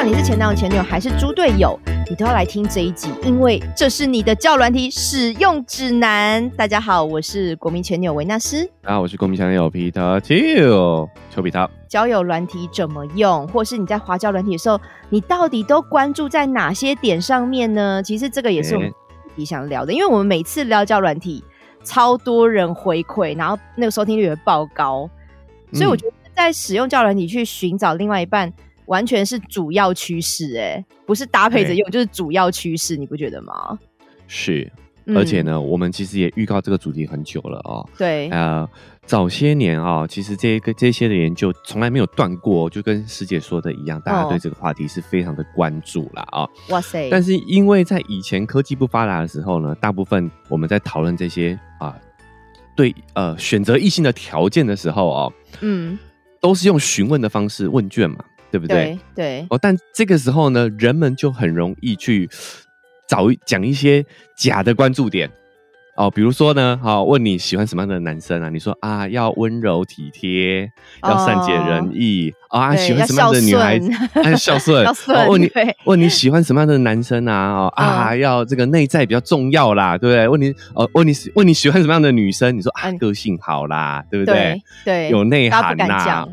管你是前男友、前女友还是猪队友，你都要来听这一集，因为这是你的教软体使用指南。大家好，我是国民前女友维纳斯。啊，我是国民前女友皮特丘丘比特。交友软体怎么用，或是你在滑交软体的时候，你到底都关注在哪些点上面呢？其实这个也是我们想聊的，因为我们每次聊交软体，超多人回馈，然后那个收听率也爆高，所以我觉得在使用交友软体去寻找另外一半。完全是主要趋势，哎，不是搭配着用，就是主要趋势，你不觉得吗？是，而且呢，我们其实也预告这个主题很久了哦。对，呃，早些年啊，其实这个这些的研究从来没有断过，就跟师姐说的一样，大家对这个话题是非常的关注了啊。哇塞！但是因为在以前科技不发达的时候呢，大部分我们在讨论这些啊，对呃选择异性的条件的时候哦，嗯，都是用询问的方式问卷嘛。对不对？对哦，但这个时候呢，人们就很容易去找讲一些假的关注点哦，比如说呢，好问你喜欢什么样的男生啊？你说啊，要温柔体贴，要善解人意啊，喜欢什么样的女孩子？孝 顺。问你问你喜欢什么样的男生啊？哦啊，要这个内在比较重要啦，对不对？问你哦，问你问你喜欢什么样的女生？你说啊，个性好啦，对不对？对，有内涵呐。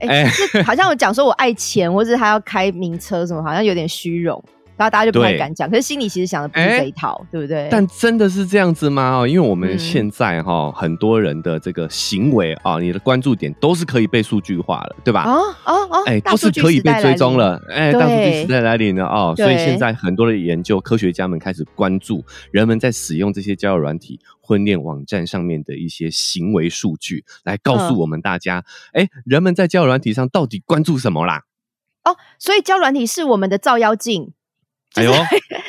哎，好像我讲说我爱钱，或者他要开名车什么，好像有点虚荣，然后大家就不太敢讲。可是心里其实想的不是这一套，对不对？但真的是这样子吗？哦，因为我们现在哈很多人的这个行为啊，你的关注点都是可以被数据化了，对吧？哦哦哦，哎，都是可以被追踪了。哎，大数据时代来临了哦，所以现在很多的研究科学家们开始关注人们在使用这些交友软体。婚恋网站上面的一些行为数据，来告诉我们大家，哎，人们在交友软体上到底关注什么啦？哦，所以交友软体是我们的照妖镜，哎呦，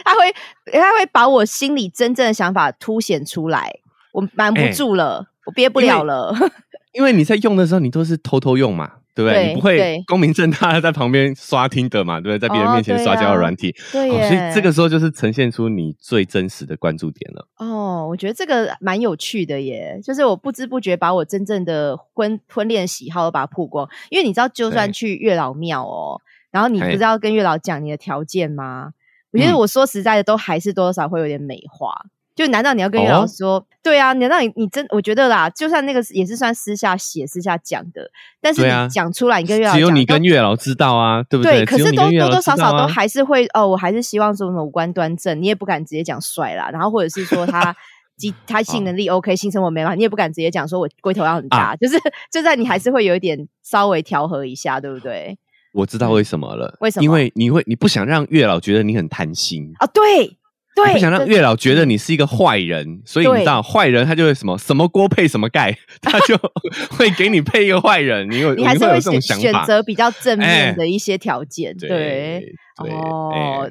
他会他会把我心里真正的想法凸显出来，我瞒不住了，我憋不了了，因为你在用的时候，你都是偷偷用嘛。对不对？你不会光明正大的在旁边刷听的嘛？对不对？在别人面前刷交友软体，对，所以这个时候就是呈现出你最真实的关注点了。哦，我觉得这个蛮有趣的耶，就是我不知不觉把我真正的婚婚恋喜好都把它曝光。因为你知道，就算去月老庙哦，然后你不是要跟月老讲你的条件吗？我觉得我说实在的，都还是多少会有点美化。就难道你要跟月老说？对啊，难道你你真我觉得啦，就算那个也是算私下写、私下讲的，但是你讲出来，你跟月老只有你跟月老知道啊，对不对？对，可是都多多少少都还是会哦，我还是希望说五官端正，你也不敢直接讲帅啦，然后或者是说他 机他性能力 OK，性生活没嘛，你也不敢直接讲说我龟头要很大，就是就在你还是会有一点稍微调和一下，对不对？我知道为什么了，为什么？因为你会你不想让月老觉得你很贪心啊，对。对不想让月老觉得你是一个坏人，所以你知道坏人他就会什么什么锅配什么盖，他就 会给你配一个坏人。你有你还是会选选择比较正面的一些条件，对哦，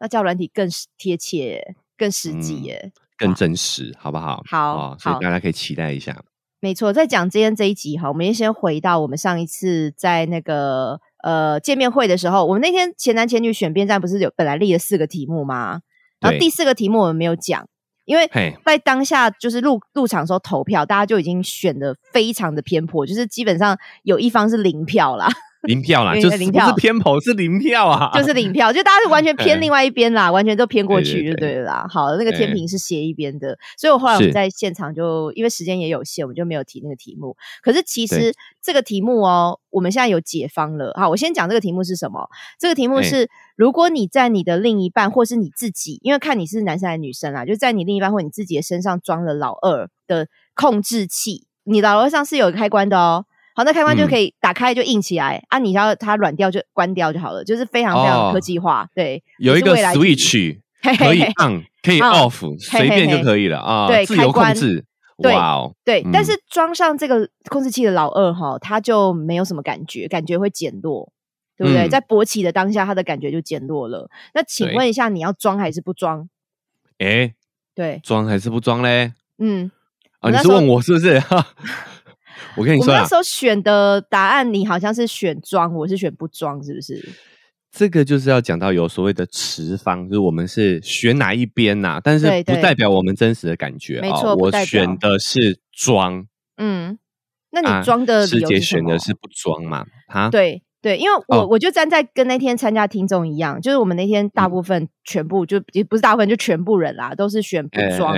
那叫软体更贴切、更实际耶，更真实，好不好？好，所以大家可以期待一下。没错，在讲今天这一集哈，我们先回到我们上一次在那个呃见面会的时候，我们那天前男前女选边站不是有本来立了四个题目吗？然后第四个题目我们没有讲，因为在当下就是入入场时候投票，大家就已经选的非常的偏颇，就是基本上有一方是零票啦。零票啦，就是零票，是偏颇，是零票啊，就是零票，就大家是完全偏 另外一边啦，完全都偏过去就对了啦。好，那个天平是斜一边的，所以我后来我们在现场就因为时间也有限，我们就没有提那个题目。可是其实这个题目哦，我们现在有解方了。好，我先讲这个题目是什么？这个题目是：如果你在你的另一半或是你自己，因为看你是男生还是女生啊，就在你另一半或你自己的身上装了老二的控制器，你老二上是有开关的哦。好，那开关就可以打开就硬起来啊！你要它软掉就关掉就好了，就是非常非常科技化。对，有一个 switch 可以 on 可以 off，随便就可以了啊！对，自由控制。哇哦，对，但是装上这个控制器的老二哈，他就没有什么感觉，感觉会减弱，对不对？在勃起的当下，他的感觉就减弱了。那请问一下，你要装还是不装？哎，对，装还是不装嘞？嗯，啊，你是问我是不是？我跟你说，我那时候选的答案，你好像是选装，我是选不装，是不是？这个就是要讲到有所谓的持方，就是我们是选哪一边呐？但是不代表我们真实的感觉。没错，我选的是装。嗯，那你装的师姐选的是不装嘛？啊，对，对，因为我我就站在跟那天参加听众一样，就是我们那天大部分全部就也不是大部分，就全部人啦，都是选不装。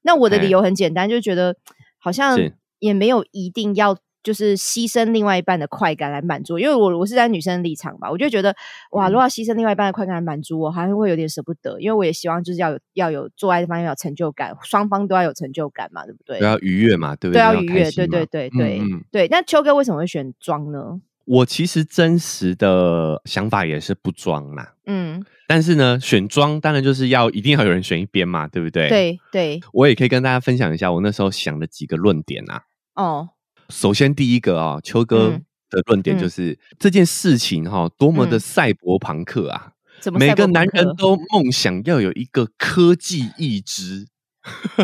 那我的理由很简单，就觉得好像也没有一定要。就是牺牲另外一半的快感来满足，因为我我是在女生立场吧，我就觉得哇，如果要牺牲另外一半的快感来满足我，还是会有点舍不得，因为我也希望就是要有要有做爱这方面有成就感，双方都要有成就感嘛，对不对？都要愉悦嘛，对不对？要愉悦，对对对对对。那秋哥为什么会选装呢？我其实真实的想法也是不装啦，嗯，但是呢，选装当然就是要一定要有人选一边嘛，对不对？对对，我也可以跟大家分享一下我那时候想的几个论点啊，哦。首先，第一个啊，秋哥的论点就是这件事情哈，多么的赛博朋克啊！每个男人都梦想要有一个科技意志。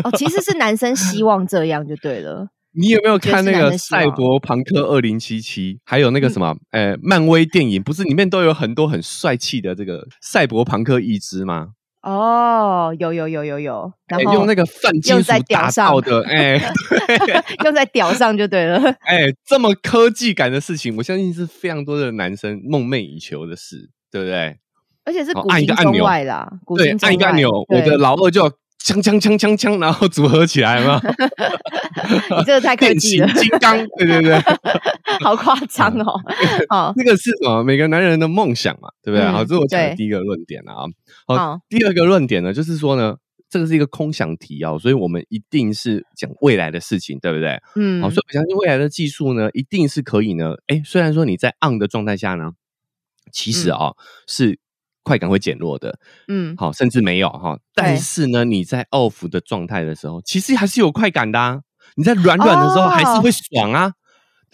哦，其实是男生希望这样就对了。你有没有看那个《赛博朋克二零七七》？还有那个什么，呃，漫威电影不是里面都有很多很帅气的这个赛博朋克义肢吗？哦，有有有有有，然后用那个泛金属打造的，哎，用在屌上就对了。哎，这么科技感的事情，我相信是非常多的男生梦寐以求的事，对不对？而且是按一个按钮啦，对，按一个按钮，我的老二就锵锵锵锵锵，然后组合起来嘛。你这个太科技了，金刚，对对对，好夸张哦。好，那个是什么？每个男人的梦想嘛，对不对？好，这是我讲的第一个论点啊。好，第二个论点呢，就是说呢，这个是一个空想题哦，所以我们一定是讲未来的事情，对不对？嗯，好，所以我相信未来的技术呢，一定是可以呢。哎，虽然说你在 on 的状态下呢，其实啊是快感会减弱的，嗯，好，甚至没有哈。但是呢，你在 off 的状态的时候，其实还是有快感的。你在软软的时候还是会爽啊。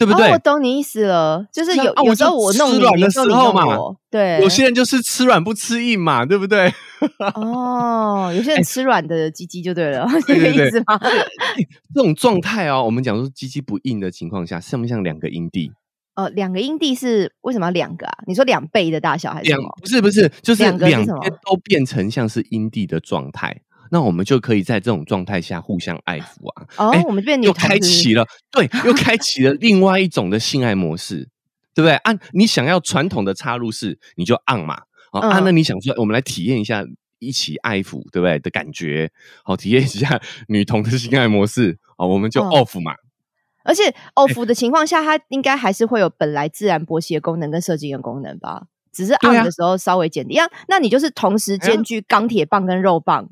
对不对？我懂你意思了，就是有有时候我弄软的时候嘛，对，有些人就是吃软不吃硬嘛，对不对？哦，有些人吃软的鸡鸡就对了，这个意思吗？这种状态哦，我们讲说鸡鸡不硬的情况下，像不像两个阴蒂？呃，两个阴蒂是为什么要两个啊？你说两倍的大小还是两？不是不是，就是两边都变成像是阴蒂的状态。那我们就可以在这种状态下互相爱抚啊！哦，我们这边又开启了，对，又开启了另外一种的性爱模式，对不对？按你想要传统的插入式，你就按嘛。啊，那你想说，我们来体验一下一起爱抚，对不对的感觉？好，体验一下女童的性爱模式啊，我们就 off 嘛。而且 off 的情况下，它应该还是会有本来自然勃起的功能跟射精的功能吧？只是按的时候稍微减低。样，那你就是同时兼具钢铁棒跟肉棒。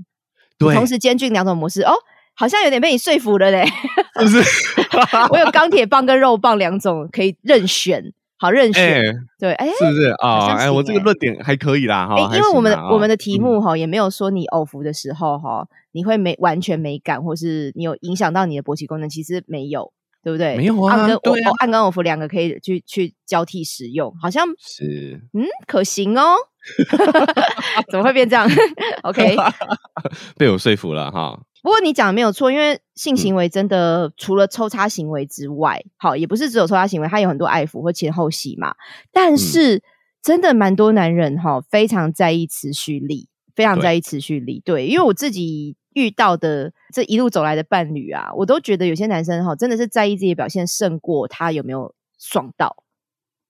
对同时兼具两种模式哦，好像有点被你说服了嘞，是不是？我有钢铁棒跟肉棒两种可以任选，好任选，对，哎，是不是啊？哎，我这个论点还可以啦，哈，因为我们我们的题目哈也没有说你偶服的时候哈你会没完全没感，或是你有影响到你的勃起功能，其实没有，对不对？没有啊，按跟我按跟偶服两个可以去去交替使用，好像是嗯可行哦。怎么会变这样？OK，被我说服了哈。不过你讲的没有错，因为性行为真的除了抽插行为之外，好也不是只有抽插行为，它有很多爱抚或前后戏嘛。但是真的蛮多男人哈，非常在意持续力，非常在意持续力。对，因为我自己遇到的这一路走来的伴侣啊，我都觉得有些男生哈，真的是在意自己的表现胜过他有没有爽到。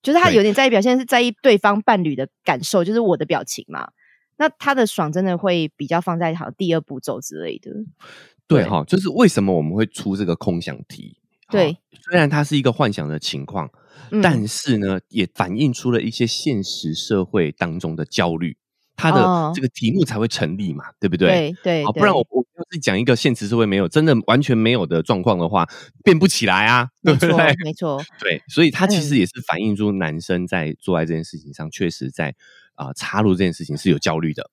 就是他有点在意表现，是在意对方伴侣的感受，就是我的表情嘛。那他的爽真的会比较放在好第二步骤之类的。对哈，就是为什么我们会出这个空想题？对，虽然它是一个幻想的情况，但是呢，也反映出了一些现实社会当中的焦虑。他的这个题目才会成立嘛，对不对？对对，不然我我要是讲一个现实社会没有真的完全没有的状况的话，变不起来啊，对不对？没 错，对，所以它其实也是反映出男生在做爱这件事情上，确实在啊插入这件事情是有焦虑的。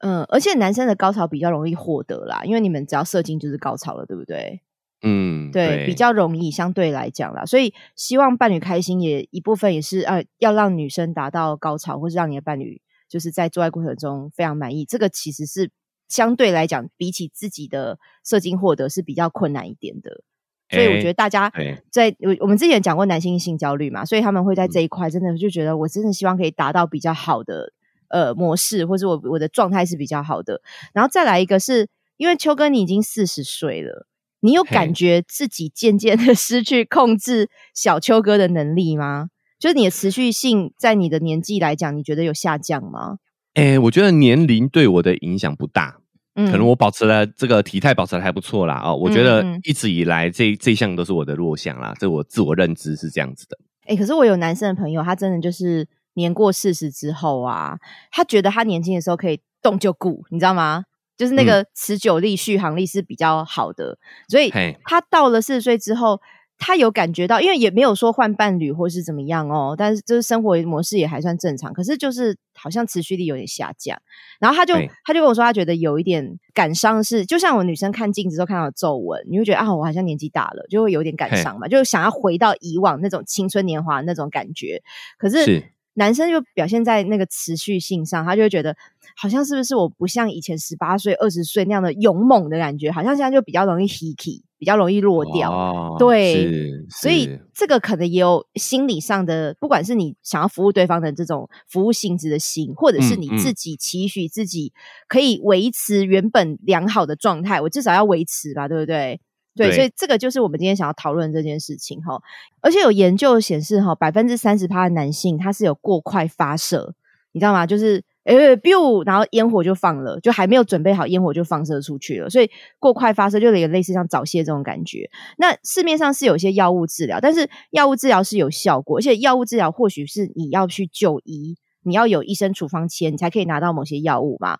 嗯，而且男生的高潮比较容易获得啦，因为你们只要射精就是高潮了，对不对？嗯，对，比较容易相对来讲啦，所以希望伴侣开心也一部分也是呃要让女生达到高潮，或是让你的伴侣。就是在做爱过程中非常满意，这个其实是相对来讲，比起自己的射精获得是比较困难一点的。所以我觉得大家在我我们之前讲过男性性焦虑嘛，所以他们会在这一块真的就觉得，我真的希望可以达到比较好的呃模式，或者我我的状态是比较好的。然后再来一个是因为秋哥你已经四十岁了，你有感觉自己渐渐的失去控制小秋哥的能力吗？就是你的持续性在你的年纪来讲，你觉得有下降吗？哎，我觉得年龄对我的影响不大，可能我保持了这个体态保持的还不错啦。哦，我觉得一直以来这这项都是我的弱项啦，这我自我认知是这样子的。哎，可是我有男生的朋友，他真的就是年过四十之后啊，他觉得他年轻的时候可以动就顾，你知道吗？就是那个持久力、续航力是比较好的，所以他到了四十岁之后，他有感觉到，因为也没有说换伴侣或是怎么样哦，但是就是生活模式也还算正常，可是就是好像持续力有点下降。然后他就他就跟我说，他觉得有一点感伤，是就像我女生看镜子都看到皱纹，你会觉得啊，我好像年纪大了，就会有点感伤嘛，就想要回到以往那种青春年华那种感觉。可是男生就表现在那个持续性上，他就会觉得。好像是不是我不像以前十八岁、二十岁那样的勇猛的感觉？好像现在就比较容易 hiki，比较容易落掉。对，所以这个可能也有心理上的，不管是你想要服务对方的这种服务性质的心，或者是你自己期许自己可以维持原本良好的状态，我至少要维持吧，对不对？对，所以这个就是我们今天想要讨论这件事情哈。而且有研究显示哈，百分之三十趴的男性他是有过快发射，你知道吗？就是。哎，biu，然后烟火就放了，就还没有准备好，烟火就放射出去了，所以过快发射就有类似像早泄这种感觉。那市面上是有一些药物治疗，但是药物治疗是有效果，而且药物治疗或许是你要去就医，你要有医生处方签，你才可以拿到某些药物嘛。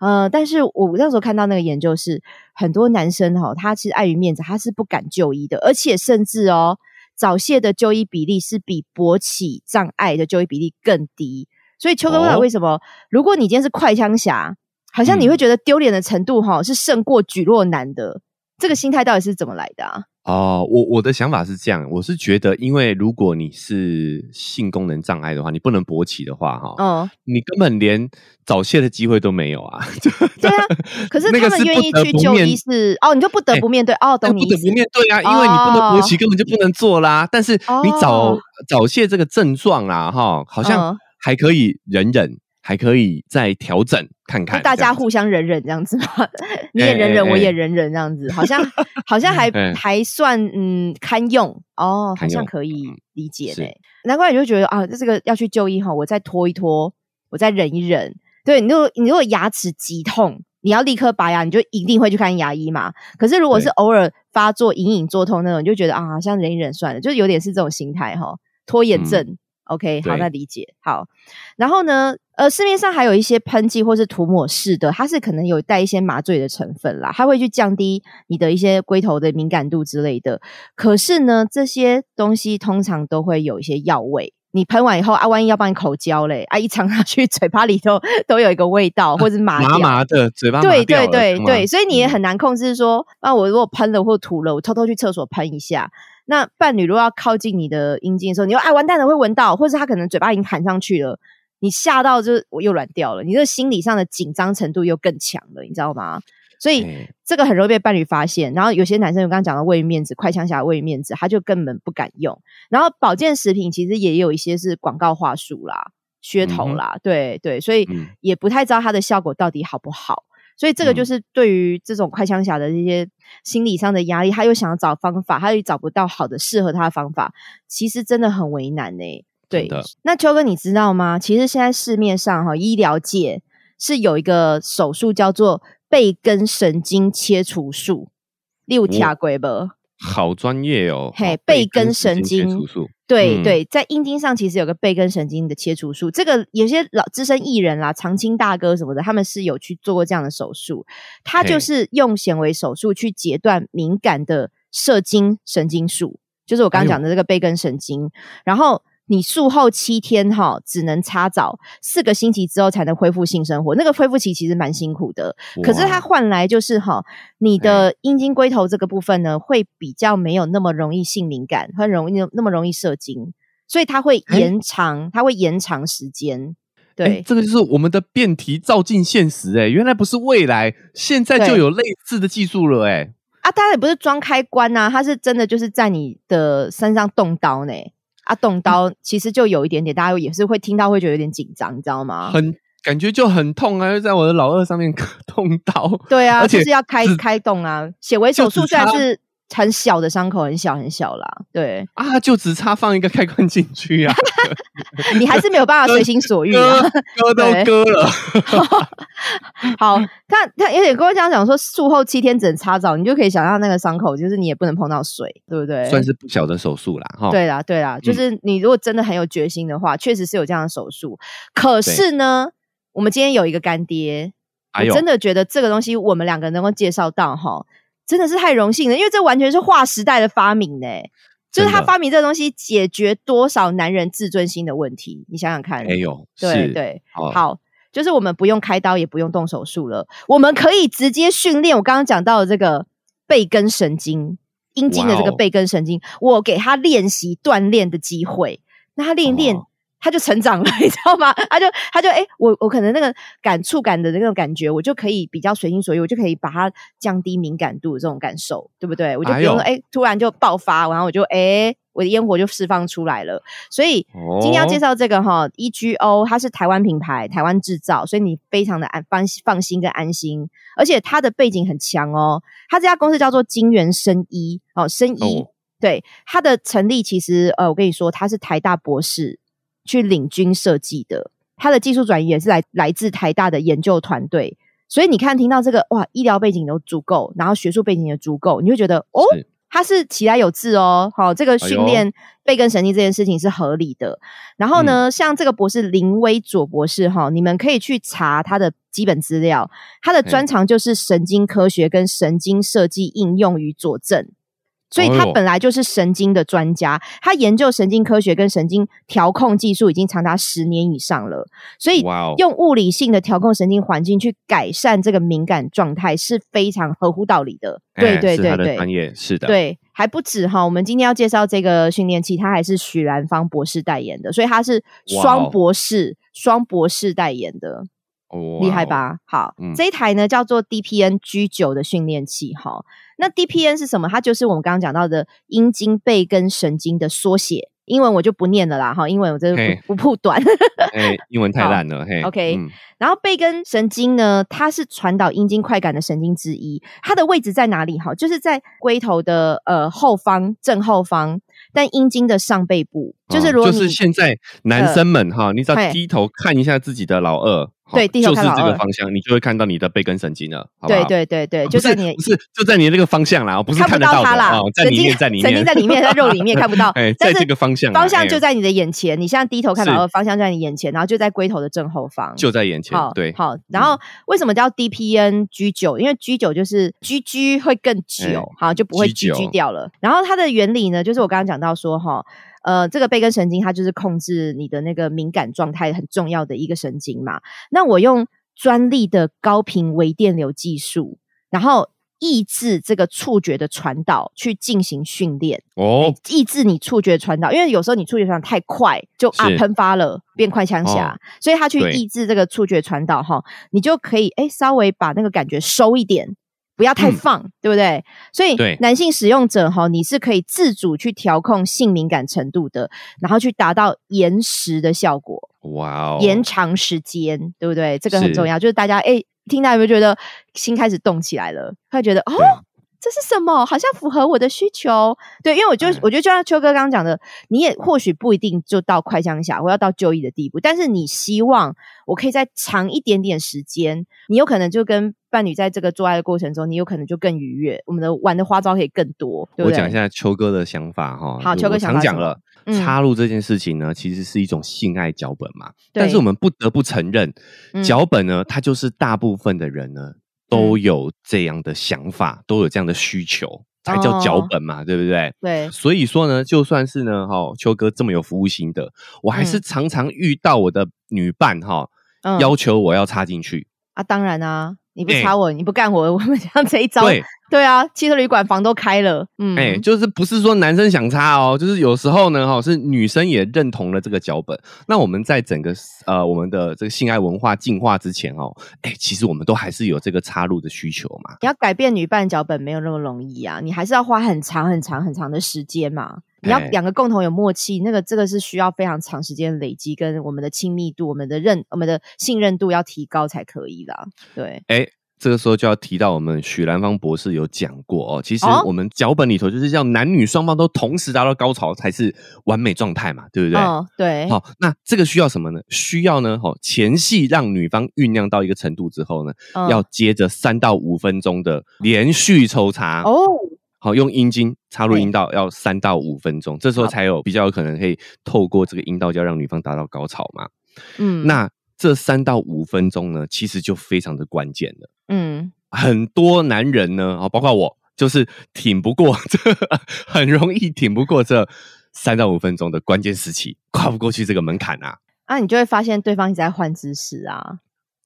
呃，但是我那时候看到那个研究是，很多男生哈，他其实碍于面子，他是不敢就医的，而且甚至哦，早泄的就医比例是比勃起障碍的就医比例更低。所以秋哥问为什么？如果你今天是快枪侠，好像你会觉得丢脸的程度哈是胜过举弱男的，这个心态到底是怎么来的啊？哦，我我的想法是这样，我是觉得，因为如果你是性功能障碍的话，你不能勃起的话，哈，嗯，你根本连早泄的机会都没有啊。对啊，可是他们愿意去就医是哦，你就不得不面对哦，懂你不得不面对啊，因为你不能勃起，根本就不能做啦。但是你早早泄这个症状啊，哈，好像。还可以忍忍，还可以再调整看看，大家互相忍忍这样子吗？你也忍忍，我也忍忍这样子，好像 好像还还算嗯堪用哦，好像可以理解呢。难怪你就觉得啊，这个要去就医哈，我再拖一拖，我再忍一忍。对你，如果你如果牙齿急痛，你要立刻拔牙，你就一定会去看牙医嘛。可是如果是偶尔发作、隐隐作痛那种，你就觉得啊，好像忍一忍算了，就是有点是这种心态哈，拖延症。OK，好，那理解好。然后呢，呃，市面上还有一些喷剂或是涂抹式的，它是可能有带一些麻醉的成分啦，它会去降低你的一些龟头的敏感度之类的。可是呢，这些东西通常都会有一些药味，你喷完以后啊，万一要帮你口交嘞，啊，一尝下去 嘴巴里头都有一个味道，或者麻麻麻的嘴巴，对对对对，所以你也很难控制说，啊，我如果喷了或涂了，我偷偷去厕所喷一下。那伴侣如果要靠近你的阴茎的时候，你说哎完蛋了会闻到，或者他可能嘴巴已经含上去了，你吓到就我又软掉了，你这个心理上的紧张程度又更强了，你知道吗？所以这个很容易被伴侣发现。然后有些男生我刚刚讲的为面子，快枪侠为面子，他就根本不敢用。然后保健食品其实也有一些是广告话术啦、噱头啦，对对，所以也不太知道它的效果到底好不好。所以这个就是对于这种快枪侠的这些心理上的压力，他又想要找方法，他又找不到好的适合他的方法，其实真的很为难呢。对，那秋哥你知道吗？其实现在市面上哈，医疗界是有一个手术叫做背根神经切除术，六条规不？好专业哦！嘿，背根神经对对，在阴茎上其实有个背根神经的切除术，这个有些老资深艺人啦、长青大哥什么的，他们是有去做过这样的手术。他就是用显微手术去截断敏感的射精神经束，就是我刚刚讲的这个背根神经，然后。你术后七天哈，只能擦澡，四个星期之后才能恢复性生活。那个恢复期其实蛮辛苦的，可是它换来就是哈，你的阴茎龟头这个部分呢，会比较没有那么容易性敏感，很容易那么容易射精，所以它会延长，它会延长时间。对，这个就是我们的辩题照进现实，哎，原来不是未来，现在就有类似的技术了，哎，啊，它也不是装开关呐，它是真的就是在你的身上动刀呢。啊，动刀其实就有一点点，大家也是会听到，会觉得有点紧张，你知道吗？很感觉就很痛啊，就在我的老二上面 动刀。对啊，就是要开开动啊。显微手术虽然是很小的伤口，很小很小啦。对啊，就只差放一个开关进去啊，你还是没有办法随心所欲啊，割都割了。好，他他有点跟我讲讲说，术后七天只能擦澡，你就可以想象那个伤口，就是你也不能碰到水，对不对？算是不小的手术啦，哈。对啦，对啦，就是你如果真的很有决心的话，确实是有这样的手术。可是呢，我们今天有一个干爹，我真的觉得这个东西我们两个能够介绍到哈。真的是太荣幸了，因为这完全是划时代的发明呢。就是他发明这个东西，解决多少男人自尊心的问题？你想想看。没有，对对，好，就是我们不用开刀，也不用动手术了，我们可以直接训练。我刚刚讲到的这个背根神经，阴茎的这个背根神经，我给他练习锻炼的机会，那他练一练。他就成长了，你知道吗？他就他就哎，我我可能那个感触感的那种感觉，我就可以比较随心所欲，我就可以把它降低敏感度这种感受，对不对？我就不用哎，突然就爆发，然后我就哎，我的烟火就释放出来了。所以今天要介绍这个哈，E G O，它是台湾品牌，台湾制造，所以你非常的安放放心跟安心。而且它的背景很强哦，它这家公司叫做金源生医哦，生医对它的成立其实呃，我跟你说，它是台大博士。去领军设计的，他的技术转移也是来来自台大的研究团队，所以你看听到这个哇，医疗背景都足够，然后学术背景也足够，你会觉得哦，他是起来有志哦，好，这个训练背根神经这件事情是合理的。然后呢，像这个博士林威佐博士哈，你们可以去查他的基本资料，他的专长就是神经科学跟神经设计应用与佐证。所以他本来就是神经的专家，他研究神经科学跟神经调控技术已经长达十年以上了。所以用物理性的调控神经环境去改善这个敏感状态是非常合乎道理的。对对对对，专业是的。对，还不止哈，我们今天要介绍这个训练器，它还是许兰芳博士代言的，所以它是双博士、双博士代言的。厉害吧？好，这一台呢叫做 DPN G 九的训练器。哈，那 DPN 是什么？它就是我们刚刚讲到的阴茎背根神经的缩写。英文我就不念了啦。哈，英文我真的不不短。哎，英文 太烂了。嘿，OK。然后背根神经呢，它是传导阴茎快感的神经之一。它的位置在哪里？哈，就是在龟头的呃后方正后方。但阴茎的上背部，就是如果就是现在男生们哈，你只要低头看一下自己的老二，对，就是这个方向，你就会看到你的背根神经了，好对对对对，就在你不是就在你那个方向啦，不是看不到它啦，在里面，在里面，神经在里面，在肉里面看不到，哎，在这个方向，方向就在你的眼前，你现在低头看老二，方向在你眼前，然后就在龟头的正后方，就在眼前，对，好，然后为什么叫 DPN G 九？因为 G 九就是 GG 会更久，好，就不会 GG 掉了。然后它的原理呢，就是我刚刚讲到说哈。呃，这个背根神经它就是控制你的那个敏感状态很重要的一个神经嘛。那我用专利的高频微电流技术，然后抑制这个触觉的传导，去进行训练哦，抑制你触觉传导，因为有时候你触觉传导太快，就啊喷发了，变快枪侠，所以他去抑制这个触觉传导哈，你就可以哎稍微把那个感觉收一点。不要太放，对不对？所以男性使用者哈，你是可以自主去调控性敏感程度的，然后去达到延时的效果。哇哦，延长时间，对不对？这个很重要。就是大家哎，听到有没有觉得心开始动起来了？会觉得哦。这是什么？好像符合我的需求。对，因为我就我觉得，就像秋哥刚刚讲的，你也或许不一定就到快枪侠或要到就医的地步，但是你希望我可以再长一点点时间，你有可能就跟伴侣在这个做爱的过程中，你有可能就更愉悦，我们的玩的花招可以更多。我讲一下秋哥的想法哈。好，秋哥常讲了，插入这件事情呢，其实是一种性爱脚本嘛。但是我们不得不承认，脚本呢，它就是大部分的人呢。都有这样的想法，都有这样的需求，才叫脚本嘛，对不对？对。所以说呢，就算是呢，哈，秋哥这么有服务心的，我还是常常遇到我的女伴哈，要求我要插进去啊。当然啊，你不插我，你不干活，我们这样这一招。对啊，汽车旅馆房都开了，嗯，哎，就是不是说男生想插哦，就是有时候呢，哈，是女生也认同了这个脚本。那我们在整个呃我们的这个性爱文化进化之前哦，哎，其实我们都还是有这个插入的需求嘛。你要改变女伴脚本没有那么容易啊，你还是要花很长很长很长的时间嘛。你要两个共同有默契，那个这个是需要非常长时间累积，跟我们的亲密度、我们的认、我们的信任度要提高才可以啦。对，哎。这个时候就要提到我们许兰芳博士有讲过哦，其实我们脚本里头就是要男女双方都同时达到高潮才是完美状态嘛，对不对？哦，对。好，那这个需要什么呢？需要呢，哦，前戏让女方酝酿到一个程度之后呢，要接着三到五分钟的连续抽插哦。好，用阴茎插入阴道要三到五分钟，这时候才有比较有可能可以透过这个阴道，就要让女方达到高潮嘛。嗯，那。这三到五分钟呢，其实就非常的关键了。嗯，很多男人呢，啊，包括我，就是挺不过这，很容易挺不过这三到五分钟的关键时期，跨不过去这个门槛啊。啊，你就会发现对方一直在换姿势啊。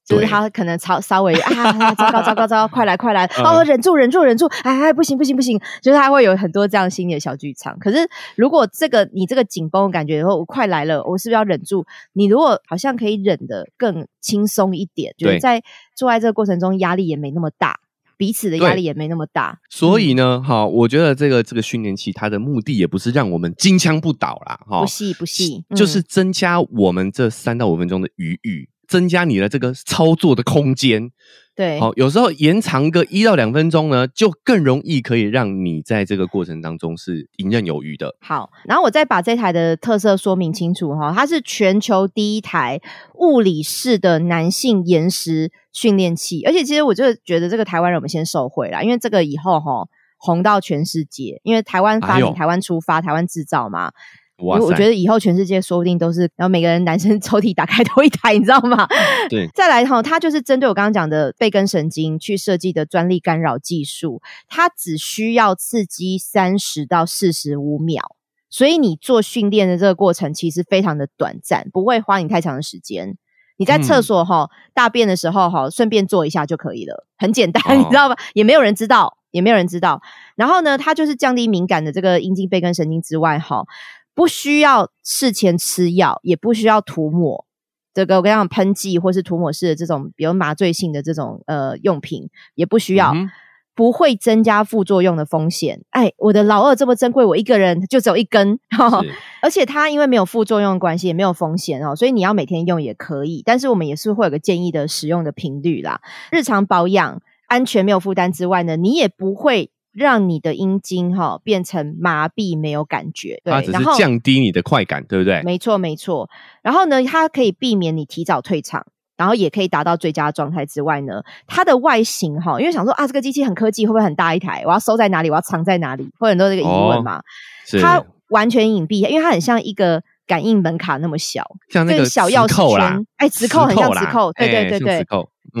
就是他可能稍稍微 啊，糟糕糟糕糟糕，快来快来，哦，忍住忍住忍住，哎哎，不行不行不行，就是他会有很多这样心理的小剧场。可是如果这个你这个紧绷的感觉，后我快来了，我是不是要忍住？你如果好像可以忍的更轻松一点，就是在做爱这个过程中压力也没那么大，彼此的压力也没那么大。所以呢，哈，我觉得这个这个训练期它的目的也不是让我们金枪不倒啦，哈，不细不细，就是增加我们这三到五分钟的余裕。增加你的这个操作的空间，对，好，有时候延长个一到两分钟呢，就更容易可以让你在这个过程当中是游刃有余的。好，然后我再把这台的特色说明清楚哈，它是全球第一台物理式的男性延时训练器，而且其实我就觉得这个台湾人我们先受惠啦，因为这个以后哈红到全世界，因为台湾发明、台湾出发、台湾制造嘛。我我觉得以后全世界说不定都是，然后每个人男生 抽屉打开都一台，你知道吗？对。再来哈，它就是针对我刚刚讲的背根神经去设计的专利干扰技术，它只需要刺激三十到四十五秒，所以你做训练的这个过程其实非常的短暂，不会花你太长的时间。你在厕所哈大便的时候哈，顺便做一下就可以了，很简单，你知道吗？也没有人知道，也没有人知道。然后呢，它就是降低敏感的这个阴茎背根神经之外哈。不需要事前吃药，也不需要涂抹这个我跟你讲喷剂或是涂抹式的这种，比如麻醉性的这种呃用品，也不需要，不会增加副作用的风险。哎，我的老二这么珍贵，我一个人就只有一根，而且它因为没有副作用的关系，也没有风险哦，所以你要每天用也可以。但是我们也是会有个建议的使用的频率啦，日常保养安全没有负担之外呢，你也不会。让你的阴茎哈变成麻痹没有感觉，对，只是降低你的快感，对不对？没错，没错。然后呢，它可以避免你提早退场，然后也可以达到最佳状态之外呢，它的外形哈，因为想说啊，这个机器很科技，会不会很大一台？我要收在哪里？我要藏在哪里？会很多这个疑问嘛？它完全隐蔽，因为它很像一个感应门卡那么小，像那个小钥匙圈，哎，磁扣很像磁扣，对对对对，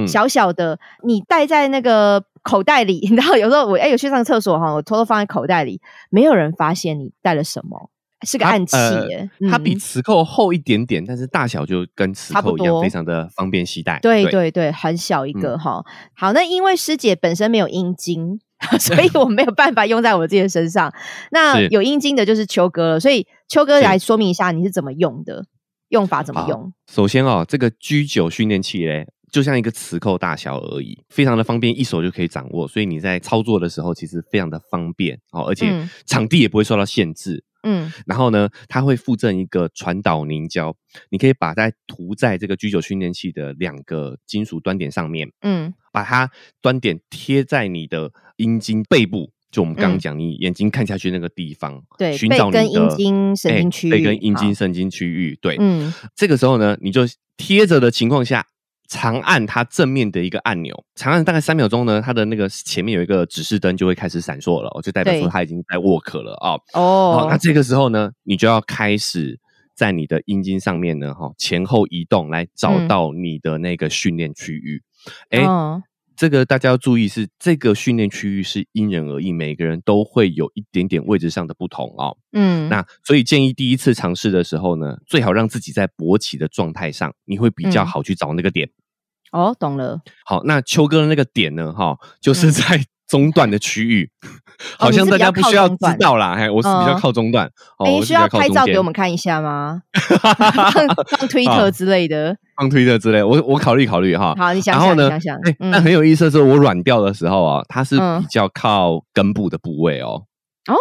小小的，你戴在那个。口袋里，你知道有时候我哎有去上厕所哈，我偷偷放在口袋里，没有人发现你带了什么，是个暗器耶。它比磁扣厚一点点，但是大小就跟磁扣一样，非常的方便携带。对对对，很小一个哈。好，那因为师姐本身没有阴茎，所以我没有办法用在我自己的身上。那有阴茎的就是秋哥了，所以秋哥来说明一下你是怎么用的，用法怎么用？首先哦，这个 G 九训练器嘞。就像一个磁扣大小而已，非常的方便，一手就可以掌握，所以你在操作的时候其实非常的方便哦，而且场地也不会受到限制。嗯，然后呢，它会附赠一个传导凝胶，你可以把它涂在这个 G 九训练器的两个金属端点上面，嗯，把它端点贴在你的阴茎背部，就我们刚刚讲你眼睛看下去那个地方，对，寻找你的阴茎神经区域，背跟阴茎神经区域，对，嗯，这个时候呢，你就贴着的情况下。长按它正面的一个按钮，长按大概三秒钟呢，它的那个前面有一个指示灯就会开始闪烁了，就代表说它已经在 work 了啊。哦，那这个时候呢，你就要开始在你的阴茎上面呢，哈，前后移动来找到你的那个训练区域。哎。这个大家要注意，是这个训练区域是因人而异，每个人都会有一点点位置上的不同哦。嗯，那所以建议第一次尝试的时候呢，最好让自己在勃起的状态上，你会比较好去找那个点。哦，懂了。好，那秋哥的那个点呢？哈，就是在。中段的区域，好像大家不需要知道啦。哎，我是比较靠中段。你需要拍照给我们看一下吗？放推特之类的，放推特之类。我我考虑考虑哈。好，你想想，想想。哎，那很有意思的是，我软掉的时候啊，它是比较靠根部的部位哦。哦。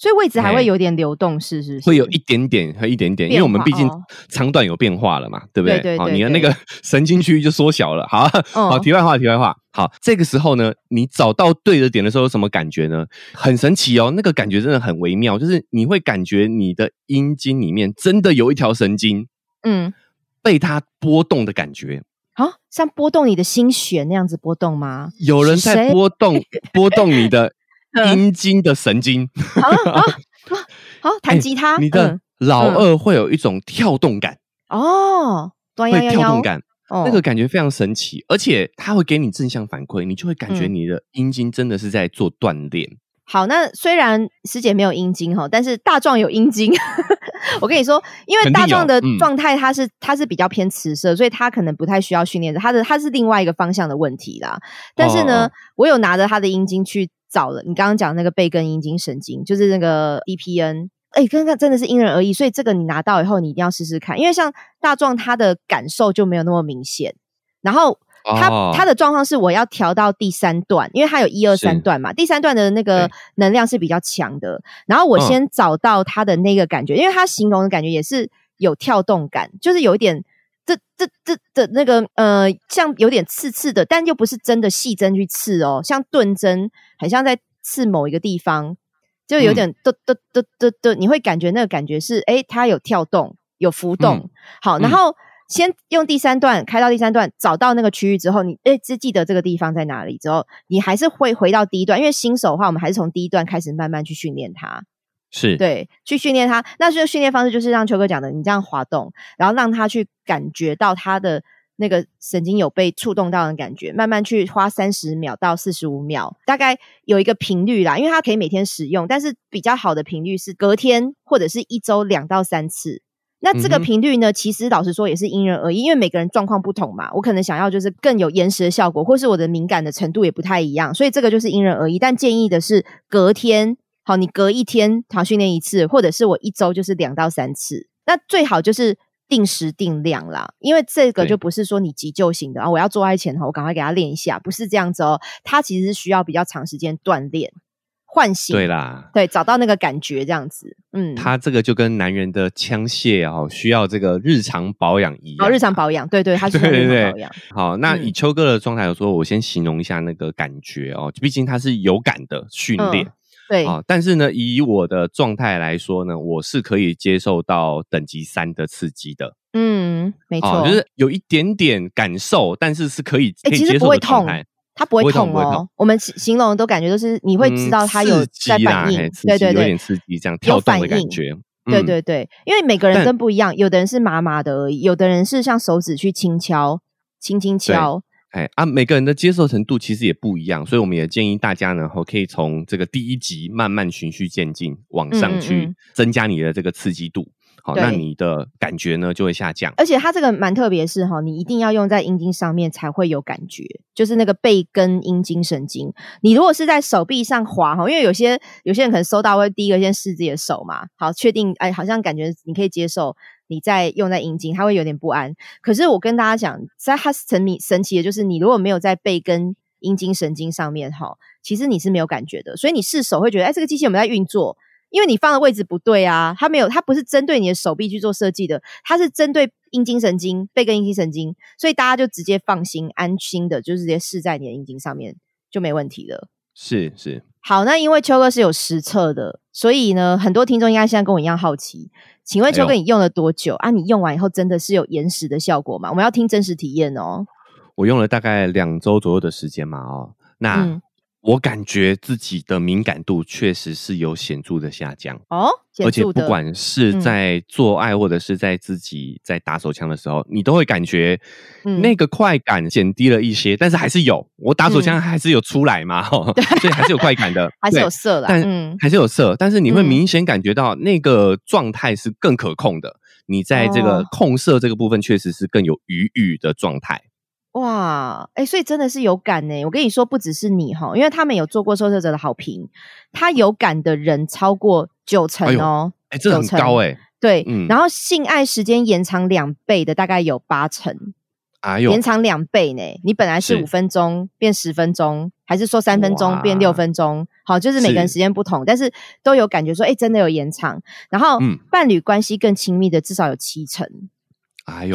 所以位置还会有点流动，是是，会有一点点和一点点，因为我们毕竟长短有变化了嘛，对不对？对对你的那个神经区域就缩小了。好，好，题外话，题外话。好，这个时候呢，你找到对的点的时候，有什么感觉呢？很神奇哦，那个感觉真的很微妙，就是你会感觉你的阴茎里面真的有一条神经，嗯，被它波动的感觉。啊，像波动你的心弦那样子波动吗？有人在波动 波动你的阴茎的神经。好，好，好，弹吉他，你的老二会有一种跳动感。哦，会跳动感，那个感觉非常神奇，而且它会给你正向反馈，你就会感觉你的阴茎真的是在做锻炼。好，那虽然师姐没有阴茎哈，但是大壮有阴茎。我跟你说，因为大壮的状态，他是他是比较偏雌色，所以他可能不太需要训练的。他的他是另外一个方向的问题啦。但是呢，我有拿着他的阴茎去找了。你刚刚讲那个背根阴茎神经，就是那个 DPN。哎，刚刚真的是因人而异，所以这个你拿到以后，你一定要试试看。因为像大壮，他的感受就没有那么明显。然后。他他的状况是我要调到第三段，因为他有一二三段嘛，第三段的那个能量是比较强的。然后我先找到他的那个感觉，因为他形容的感觉也是有跳动感，就是有一点这这这的那个呃，像有点刺刺的，但又不是真的细针去刺哦，像钝针，很像在刺某一个地方，就有点嘚嘚嘚嘚嘚，你会感觉那个感觉是哎，它有跳动，有浮动。好，然后。先用第三段开到第三段，找到那个区域之后，你诶只记得这个地方在哪里之后，你还是会回到第一段，因为新手的话，我们还是从第一段开始慢慢去训练它。是对，去训练它。那这个训练方式就是让秋哥讲的，你这样滑动，然后让他去感觉到他的那个神经有被触动到的感觉，慢慢去花三十秒到四十五秒，大概有一个频率啦，因为它可以每天使用，但是比较好的频率是隔天或者是一周两到三次。那这个频率呢？其实老实说也是因人而异，因为每个人状况不同嘛。我可能想要就是更有延时的效果，或是我的敏感的程度也不太一样，所以这个就是因人而异。但建议的是隔天，好，你隔一天好训练一次，或者是我一周就是两到三次。那最好就是定时定量啦，因为这个就不是说你急救型的啊，我要做爱前哈，我赶快给他练一下，不是这样子哦。他其实是需要比较长时间锻炼。唤醒对啦，对，找到那个感觉这样子，嗯，他这个就跟男人的枪械哦，需要这个日常保养一样，哦，日常保养，对对，他 是日常保养。好，那以秋哥的状态，来说我先形容一下那个感觉哦，毕竟他是有感的训练，对。啊，但是呢，以我的状态来说呢，我是可以接受到等级三的刺激的，嗯，没错，就是有一点点感受，但是是可以可以接受的状态。它不会痛哦，我们形容都感觉都是你会知道它有在反应，对对对，有点刺激，这样跳动的感觉，对对对，因为每个人真不一样，有的人是麻麻的而已，有的人是像手指去轻敲、轻轻敲，哎啊，每个人的接受程度其实也不一样，所以我们也建议大家呢，后可以从这个第一集慢慢循序渐进往上去增加你的这个刺激度。好，那你的感觉呢就会下降。而且它这个蛮特别，是哈，你一定要用在阴茎上面才会有感觉，就是那个背根阴茎神经。你如果是在手臂上滑哈，因为有些有些人可能收到会第一个先试自己的手嘛，好，确定哎，好像感觉你可以接受，你再用在阴茎，他会有点不安。可是我跟大家讲，在它神秘神奇的就是，你如果没有在背根阴茎神经上面哈，其实你是没有感觉的。所以你试手会觉得，哎，这个机器有没有在运作？因为你放的位置不对啊，它没有，它不是针对你的手臂去做设计的，它是针对阴茎神经、背根阴茎神经，所以大家就直接放心、安心的，就直接试在你的阴茎上面就没问题了。是是，好，那因为秋哥是有实测的，所以呢，很多听众应该现在跟我一样好奇，请问秋哥你用了多久啊？你用完以后真的是有延时的效果吗？我们要听真实体验哦。我用了大概两周左右的时间嘛，哦，那。我感觉自己的敏感度确实是有显著的下降哦，而且不管是在做爱或者是在自己在打手枪的时候，你都会感觉那个快感减低了一些，但是还是有，我打手枪还是有出来嘛，所以还是有快感的，还是有色的，但还是有色，但是你会明显感觉到那个状态是更可控的，你在这个控色这个部分确实是更有余裕的状态。哇，哎，所以真的是有感呢。我跟你说，不只是你哈，因为他们有做过受测者的好评，他有感的人超过九成哦，哎，这很高哎。对，然后性爱时间延长两倍的大概有八成，哎呦，延长两倍呢。你本来是五分钟变十分钟，还是说三分钟变六分钟？好，就是每个人时间不同，但是都有感觉说，哎，真的有延长。然后伴侣关系更亲密的至少有七成。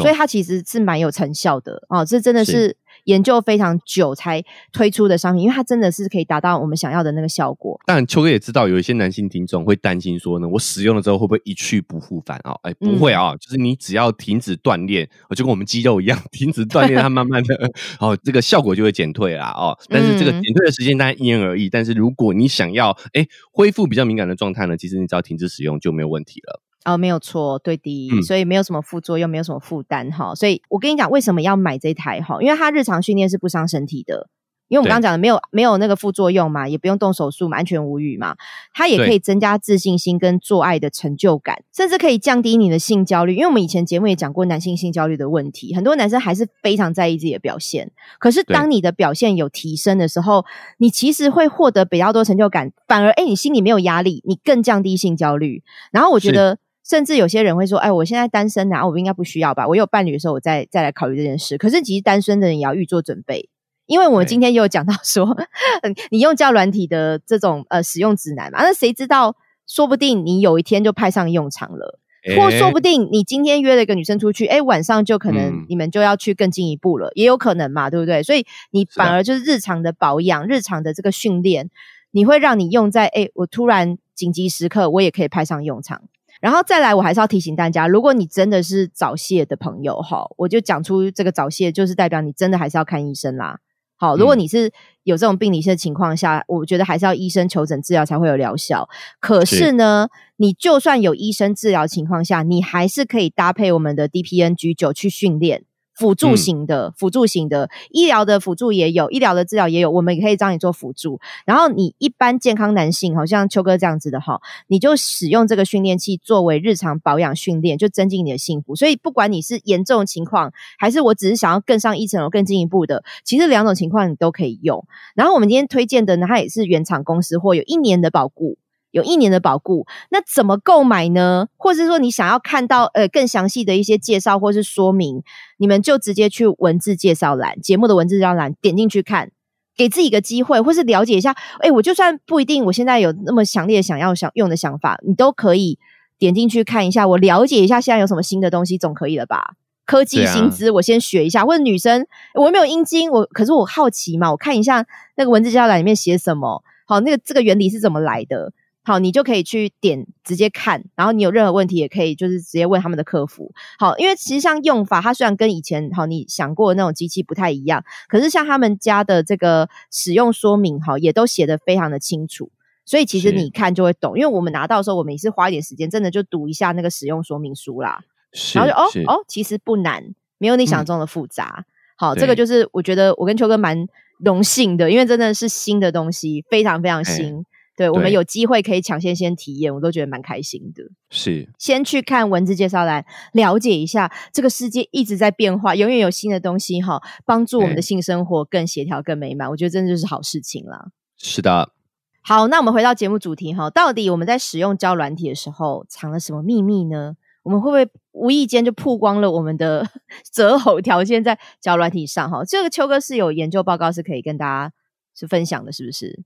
所以它其实是蛮有成效的哦，这真的是研究非常久才推出的商品，因为它真的是可以达到我们想要的那个效果。当然，秋哥也知道有一些男性听众会担心说呢，我使用了之后会不会一去不复返啊？哎，不会啊，就是你只要停止锻炼，就跟我们肌肉一样，停止锻炼，它慢慢的哦，这个效果就会减退啦哦。但是这个减退的时间当然因人而异。但是如果你想要哎恢复比较敏感的状态呢，其实你只要停止使用就没有问题了。哦，没有错，对的，所以没有什么副作用，没有什么负担哈。所以我跟你讲，为什么要买这台哈？因为它日常训练是不伤身体的，因为我们刚刚讲的没有没有那个副作用嘛，也不用动手术嘛，安全无虞嘛。它也可以增加自信心跟做爱的成就感，甚至可以降低你的性焦虑。因为我们以前节目也讲过男性性焦虑的问题，很多男生还是非常在意自己的表现。可是当你的表现有提升的时候，你其实会获得比较多成就感，反而哎，你心里没有压力，你更降低性焦虑。然后我觉得。甚至有些人会说：“哎，我现在单身啊，我应该不需要吧？我有伴侣的时候，我再再来考虑这件事。可是，其实单身的人也要预做准备，因为我们今天也有讲到说，你用教软体的这种呃使用指南嘛，那谁知道，说不定你有一天就派上用场了，或说不定你今天约了一个女生出去，哎，晚上就可能你们就要去更进一步了，也有可能嘛，对不对？所以你反而就是日常的保养、日常的这个训练，你会让你用在哎，我突然紧急时刻，我也可以派上用场。”然后再来，我还是要提醒大家，如果你真的是早泄的朋友，哈，我就讲出这个早泄，就是代表你真的还是要看医生啦。好，如果你是有这种病理性的情况下，我觉得还是要医生求诊治疗才会有疗效。可是呢，你就算有医生治疗情况下，你还是可以搭配我们的 DPNG 九去训练。辅助型的，辅助型的医疗的辅助也有，医疗的治疗也有，我们也可以找你做辅助。然后你一般健康男性，好像秋哥这样子的哈，你就使用这个训练器作为日常保养训练，就增进你的幸福。所以不管你是严重情况，还是我只是想要更上一层楼、更进一步的，其实两种情况你都可以用。然后我们今天推荐的呢，它也是原厂公司或有一年的保固。有一年的保固，那怎么购买呢？或者是说你想要看到呃更详细的一些介绍或是说明，你们就直接去文字介绍栏节目的文字介绍栏点进去看，给自己一个机会，或是了解一下。哎，我就算不一定，我现在有那么强烈想要想用的想法，你都可以点进去看一下，我了解一下现在有什么新的东西，总可以了吧？科技薪资我先学一下，或者女生我没有阴茎，我可是我好奇嘛，我看一下那个文字介绍栏里面写什么，好，那个这个原理是怎么来的？好，你就可以去点直接看，然后你有任何问题也可以就是直接问他们的客服。好，因为其实像用法，它虽然跟以前好你想过的那种机器不太一样，可是像他们家的这个使用说明，哈，也都写的非常的清楚，所以其实你看就会懂。因为我们拿到的时候，我们也是花一点时间，真的就读一下那个使用说明书啦，然后就哦哦，其实不难，没有你想象中的复杂。好，这个就是我觉得我跟秋哥蛮荣幸的，因为真的是新的东西，非常非常新。对我们有机会可以抢先先体验，我都觉得蛮开心的。是，先去看文字介绍栏，了解一下这个世界一直在变化，永远有新的东西哈，帮助我们的性生活更协调、更美满。我觉得真的就是好事情了。是的。好，那我们回到节目主题哈，到底我们在使用胶软体的时候藏了什么秘密呢？我们会不会无意间就曝光了我们的 择偶条件在胶软体上？哈，这个秋哥是有研究报告是可以跟大家是分享的，是不是？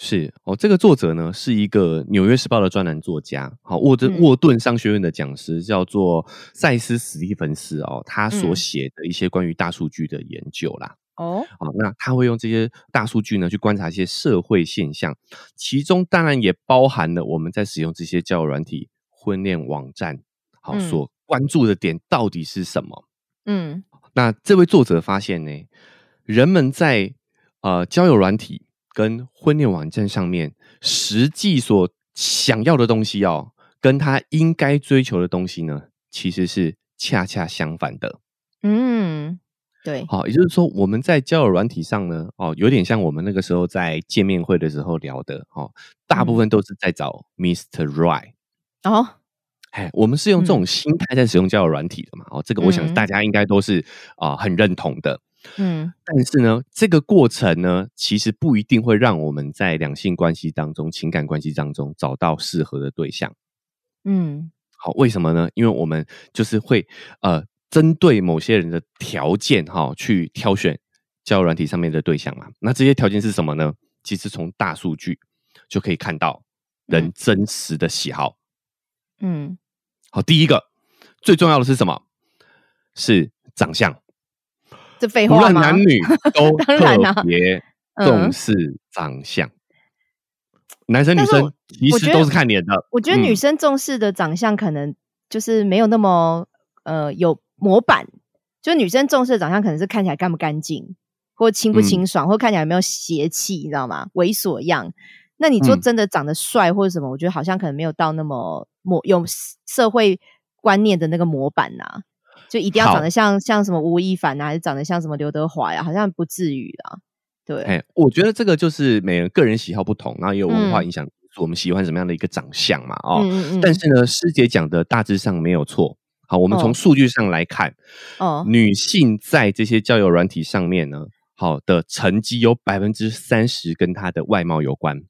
是哦，这个作者呢是一个《纽约时报》的专栏作家，好沃顿沃顿商学院的讲师，叫做塞斯史蒂芬斯哦，他所写的一些关于大数据的研究啦。哦，好，那他会用这些大数据呢去观察一些社会现象，其中当然也包含了我们在使用这些交友软体、婚恋网站，好所关注的点到底是什么？嗯，那这位作者发现呢，人们在呃交友软体。跟婚恋网站上面实际所想要的东西哦，跟他应该追求的东西呢，其实是恰恰相反的。嗯，对。好，也就是说，我们在交友软体上呢，哦，有点像我们那个时候在见面会的时候聊的，哦，大部分都是在找 Mr. Right。哦，哎，我们是用这种心态在使用交友软体的嘛？哦，这个我想大家应该都是啊很认同的。嗯，但是呢，这个过程呢，其实不一定会让我们在两性关系当中、情感关系当中找到适合的对象。嗯，好，为什么呢？因为我们就是会呃，针对某些人的条件哈，去挑选交友软体上面的对象嘛。那这些条件是什么呢？其实从大数据就可以看到人真实的喜好。嗯，好，第一个最重要的是什么？是长相。这废话无论男女 都特别重视长相。男生女生其实都是看脸的。我觉得女生重视的长相可能就是没有那么呃有模板，就女生重视的长相可能是看起来干不干净，或清不清爽，或看起来有没有邪气，你知道吗？猥琐样。那你说真的长得帅或者什么，我觉得好像可能没有到那么模有社会观念的那个模板呐，就一定要长得像像什么吴亦凡啊，还是长得像什么刘德华呀？好像不至于啦。对，哎，我觉得这个就是每人个人喜好不同，然后也有文化影响，我们喜欢什么样的一个长相嘛，哦，但是呢，师姐讲的大致上没有错。好，我们从数据上来看，哦，女性在这些交友软体上面呢，好的成绩有百分之三十跟她的外貌有关。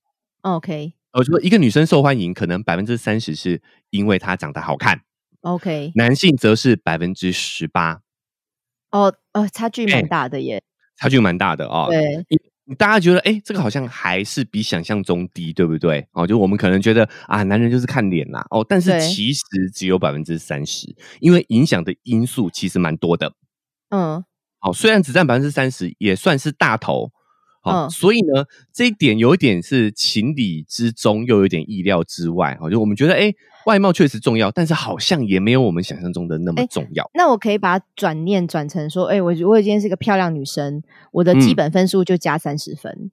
OK，我说一个女生受欢迎，可能百分之三十是因为她长得好看。OK，男性则是百分之十八。哦，呃，差距蛮大的耶。差距蛮大的哦。对，大家觉得哎，这个好像还是比想象中低，对不对？哦，就我们可能觉得啊，男人就是看脸啦，哦，但是其实只有百分之三十，因为影响的因素其实蛮多的。嗯，好，虽然只占百分之三十，也算是大头。好，所以呢，这一点有一点是情理之中，又有点意料之外。哦，就我们觉得哎。外貌确实重要，但是好像也没有我们想象中的那么重要。那我可以把转念转成说，哎，我如果今天是一个漂亮女生，我的基本分数就加三十分，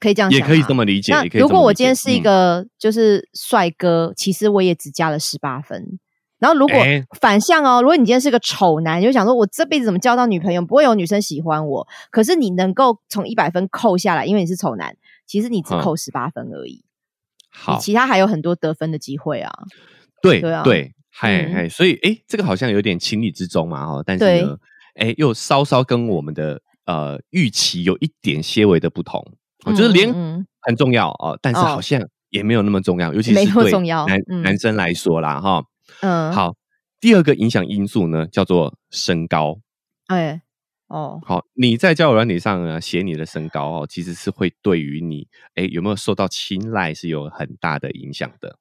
可以这样，也可以这么理解。那如果我今天是一个就是帅哥，其实我也只加了十八分。然后如果反向哦，如果你今天是个丑男，你就想说我这辈子怎么交到女朋友，不会有女生喜欢我。可是你能够从一百分扣下来，因为你是丑男，其实你只扣十八分而已。好，其他还有很多得分的机会啊！对对啊，对，嗨嗨，所以哎，这个好像有点情理之中嘛，哈，但是呢，哎，又稍稍跟我们的呃预期有一点些微的不同。我觉得连很重要哦，但是好像也没有那么重要，尤其是对男男生来说啦，哈。嗯，好，第二个影响因素呢，叫做身高。哎。哦，好，你在交友软体上呢写你的身高哦，其实是会对于你哎有没有受到青睐是有很大的影响的。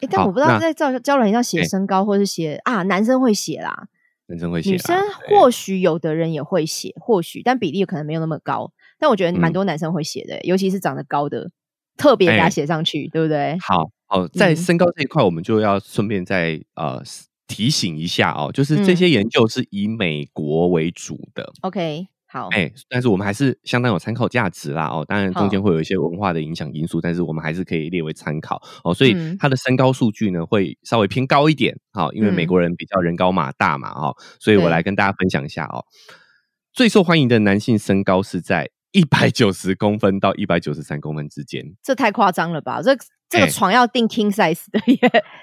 哎，但我不知道在交交友软体上写身高，或是写啊，男生会写啦，男生会写，女生或许有的人也会写，或许但比例可能没有那么高。但我觉得蛮多男生会写的，尤其是长得高的，特别给他写上去，对不对？好，好，在身高这一块，我们就要顺便在呃。提醒一下哦，就是这些研究是以美国为主的。OK，好，哎，但是我们还是相当有参考价值啦。哦，当然中间会有一些文化的影响因素，但是我们还是可以列为参考哦。所以他的身高数据呢，会稍微偏高一点。好，因为美国人比较人高马大嘛，哦，所以我来跟大家分享一下哦。最受欢迎的男性身高是在一百九十公分到一百九十三公分之间。这太夸张了吧？这。这个床要定 king size 的耶，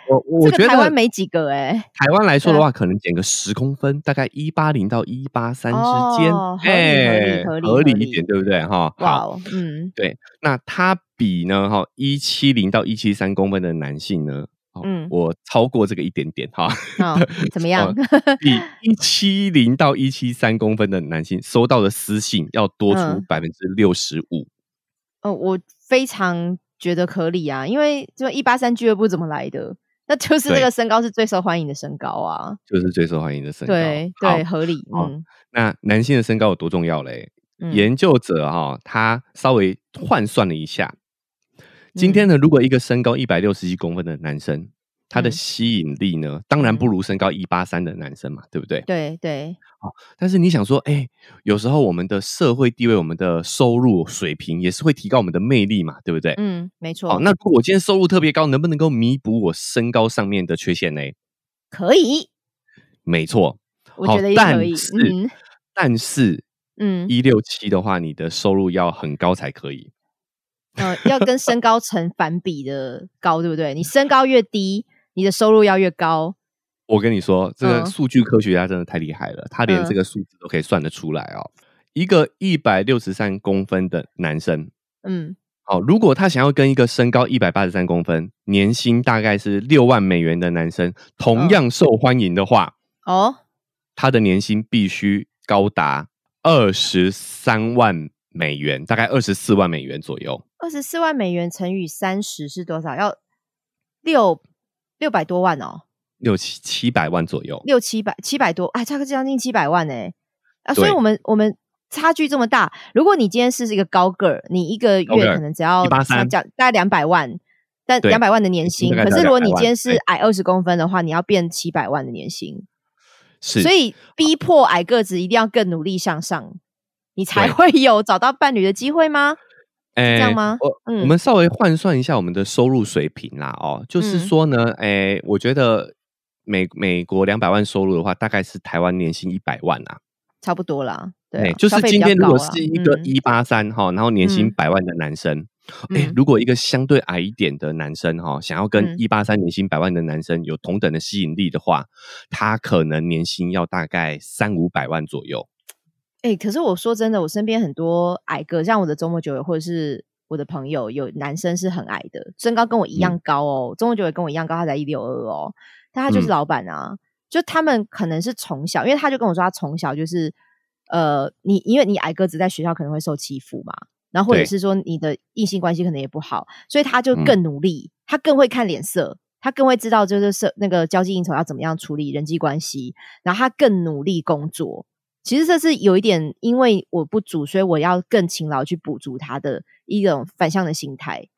我我觉得台湾没几个哎。台湾来说的话，可能减个十公分，大概一八零到一八三之间，哎，合理合理一点，对不对？哈，好，嗯，对。那它比呢？哈，一七零到一七三公分的男性呢？嗯，我超过这个一点点哈。怎么样？比 一七零到一七三公分的男性收到的私信要多出百分之六十五。哦，我非常。觉得合理啊，因为就一八三俱乐部怎么来的？那就是这个身高是最受欢迎的身高啊，就是最受欢迎的身高，对对，合理。嗯，那男性的身高有多重要嘞？研究者哈，他稍微换算了一下，今天呢，如果一个身高一百六十一公分的男生。他的吸引力呢，当然不如身高一八三的男生嘛，对不对？对对。好，但是你想说，哎，有时候我们的社会地位、我们的收入水平也是会提高我们的魅力嘛，对不对？嗯，没错。好，那如果我今天收入特别高，能不能够弥补我身高上面的缺陷呢？可以。没错。我觉得可以。嗯。但是，嗯，一六七的话，你的收入要很高才可以。呃，要跟身高成反比的高，对不对？你身高越低。你的收入要越高，我跟你说，这个数据科学家真的太厉害了，他连这个数字都可以算得出来哦。一个一百六十三公分的男生，嗯，好，如果他想要跟一个身高一百八十三公分、年薪大概是六万美元的男生同样受欢迎的话，哦，他的年薪必须高达二十三万美元，大概二十四万美元左右。二十四万美元乘以三十是多少？要六。六百多万哦，六七七百万左右，六七百七百多，哎，差个将近七百万呢。啊，所以我们我们差距这么大。如果你今天是一个高个儿，你一个月可能只要讲大概两百万，但两百万的年薪。可是如果你今天是矮二十公分的话，你要变七百万的年薪。是，所以逼迫矮个子一定要更努力向上，你才会有找到伴侣的机会吗？这样吗？我我们稍微换算一下我们的收入水平啦，哦，就是说呢，哎，我觉得美美国两百万收入的话，大概是台湾年薪一百万啊，差不多啦。对，就是今天如果是一个一八三哈，然后年薪百万的男生，哎，如果一个相对矮一点的男生哈，想要跟一八三年薪百万的男生有同等的吸引力的话，他可能年薪要大概三五百万左右。哎，可是我说真的，我身边很多矮个，像我的周末酒友，或者是我的朋友，有男生是很矮的，身高跟我一样高哦。周末酒友跟我一样高，他才一六二哦，但他就是老板啊。就他们可能是从小，因为他就跟我说，他从小就是，呃，你因为你矮个子，在学校可能会受欺负嘛，然后或者是说你的异性关系可能也不好，所以他就更努力，他更会看脸色，他更会知道就是社那个交际应酬要怎么样处理人际关系，然后他更努力工作。其实这是有一点，因为我不足，所以我要更勤劳去补足他的一种反向的心态。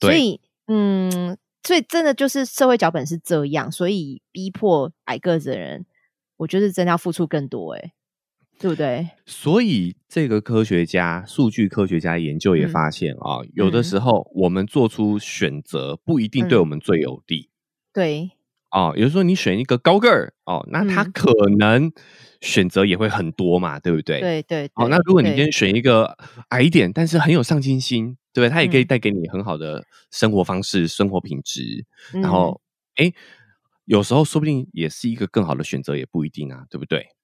所以，嗯，所以真的就是社会脚本是这样，所以逼迫矮个子的人，我觉得真的要付出更多，哎，对不对？所以这个科学家、数据科学家研究也发现啊，有的时候我们做出选择不一定对我们最有利。对。哦，有时候你选一个高个儿哦，那他可能选择也会很多嘛，对不对？对对。哦，那如果你今天选一个矮一点，但是很有上进心，对不对？他也可以带给你很好的生活方式、生活品质。然后，哎，有时候说不定也是一个更好的选择，也不一定啊，对不对？